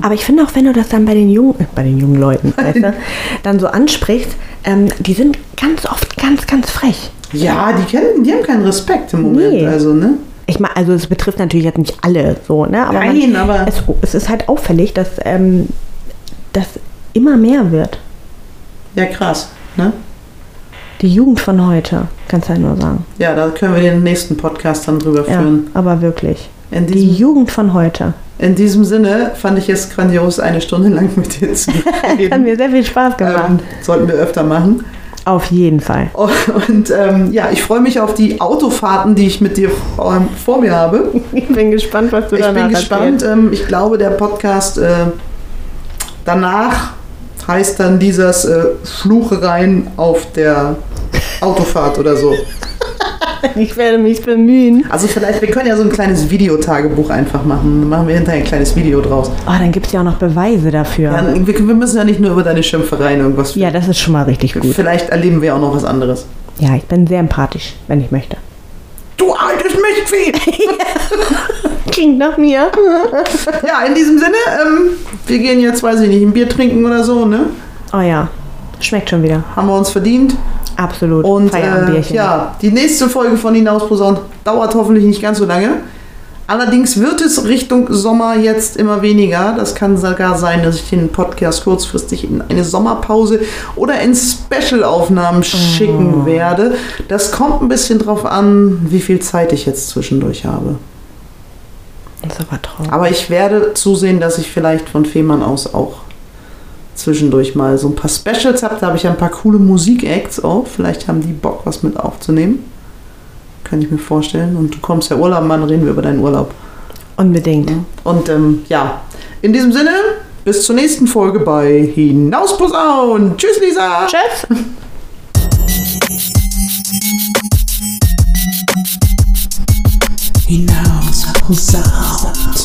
Aber ich finde auch, wenn du das dann bei den jungen, äh, bei den jungen Leuten, [LAUGHS] weißt du, dann so ansprichst, ähm, die sind ganz oft ganz, ganz frech. Ja, die kennen, die haben keinen Respekt im Moment. Nee. Also, ne? Ich meine, also es betrifft natürlich jetzt nicht alle so, ne? Aber Nein, man, aber- es, es ist halt auffällig, dass ähm, das immer mehr wird. Ja, krass. Ne? Die Jugend von heute, kannst du halt nur sagen. Ja, da können wir den nächsten Podcast dann drüber Ja, führen. aber wirklich. In Die diesem, Jugend von heute. in diesem Sinne fand ich es grandios, eine Stunde [LAUGHS] lang mit dir zu [LAUGHS] Hat reden. mir sehr viel Spaß gemacht. ähm, sollten wir öfter machen. Auf jeden Fall. Und ähm, ja, ich freue mich auf die Autofahrten, die ich mit dir vor, vor mir habe. [LAUGHS] Ich bin gespannt, was du Ich danach bin gespannt. Ähm, ich glaube, der Podcast äh, danach heißt dann dieses äh, Fluchereien auf der Autofahrt oder so. [LAUGHS] Ich werde mich bemühen. Also vielleicht, wir können ja so ein kleines Videotagebuch einfach machen. Dann machen wir hinterher ein kleines Video draus. Oh, dann gibt es ja auch noch Beweise dafür. Ja, Ja, wir, wir müssen ja nicht nur über deine Schimpfereien irgendwas das ist schon mal richtig gut. Vielleicht erleben wir auch noch was anderes. Ja, ich bin sehr empathisch, wenn ich möchte. Du altes Mistvieh! [LAUGHS] Klingt nach mir. [LAUGHS] ja, in diesem Sinne, ähm, wir gehen jetzt, weiß ich nicht, ein Bier trinken oder so, ne? Oh ja, schmeckt schon wieder. Haben wir uns verdient. Absolut. Und äh, ja, die nächste Folge von Hinausposaunt dauert hoffentlich nicht ganz so lange. Allerdings wird es Richtung Sommer jetzt immer weniger. Das kann sogar sein, dass ich den Podcast kurzfristig in eine Sommerpause oder in Special-Aufnahmen schicken werde. Das kommt ein bisschen drauf an, wie viel Zeit ich jetzt zwischendurch habe. Das ist aber traurig. Aber ich werde zusehen, dass ich vielleicht von Fehmarn aus auch zwischendurch mal so ein paar Specials habe. Da habe ich ja ein paar coole Musik-Acts auch. Vielleicht haben die Bock, was mit aufzunehmen. Kann ich mir vorstellen. Und du kommst ja Urlaub, Mann, reden wir über deinen Urlaub. Unbedingt. Und ähm, ja, in diesem Sinne, bis zur nächsten Folge bei Hinausposaun. Tschüss, Lisa. Tschüss. Hinausposaun.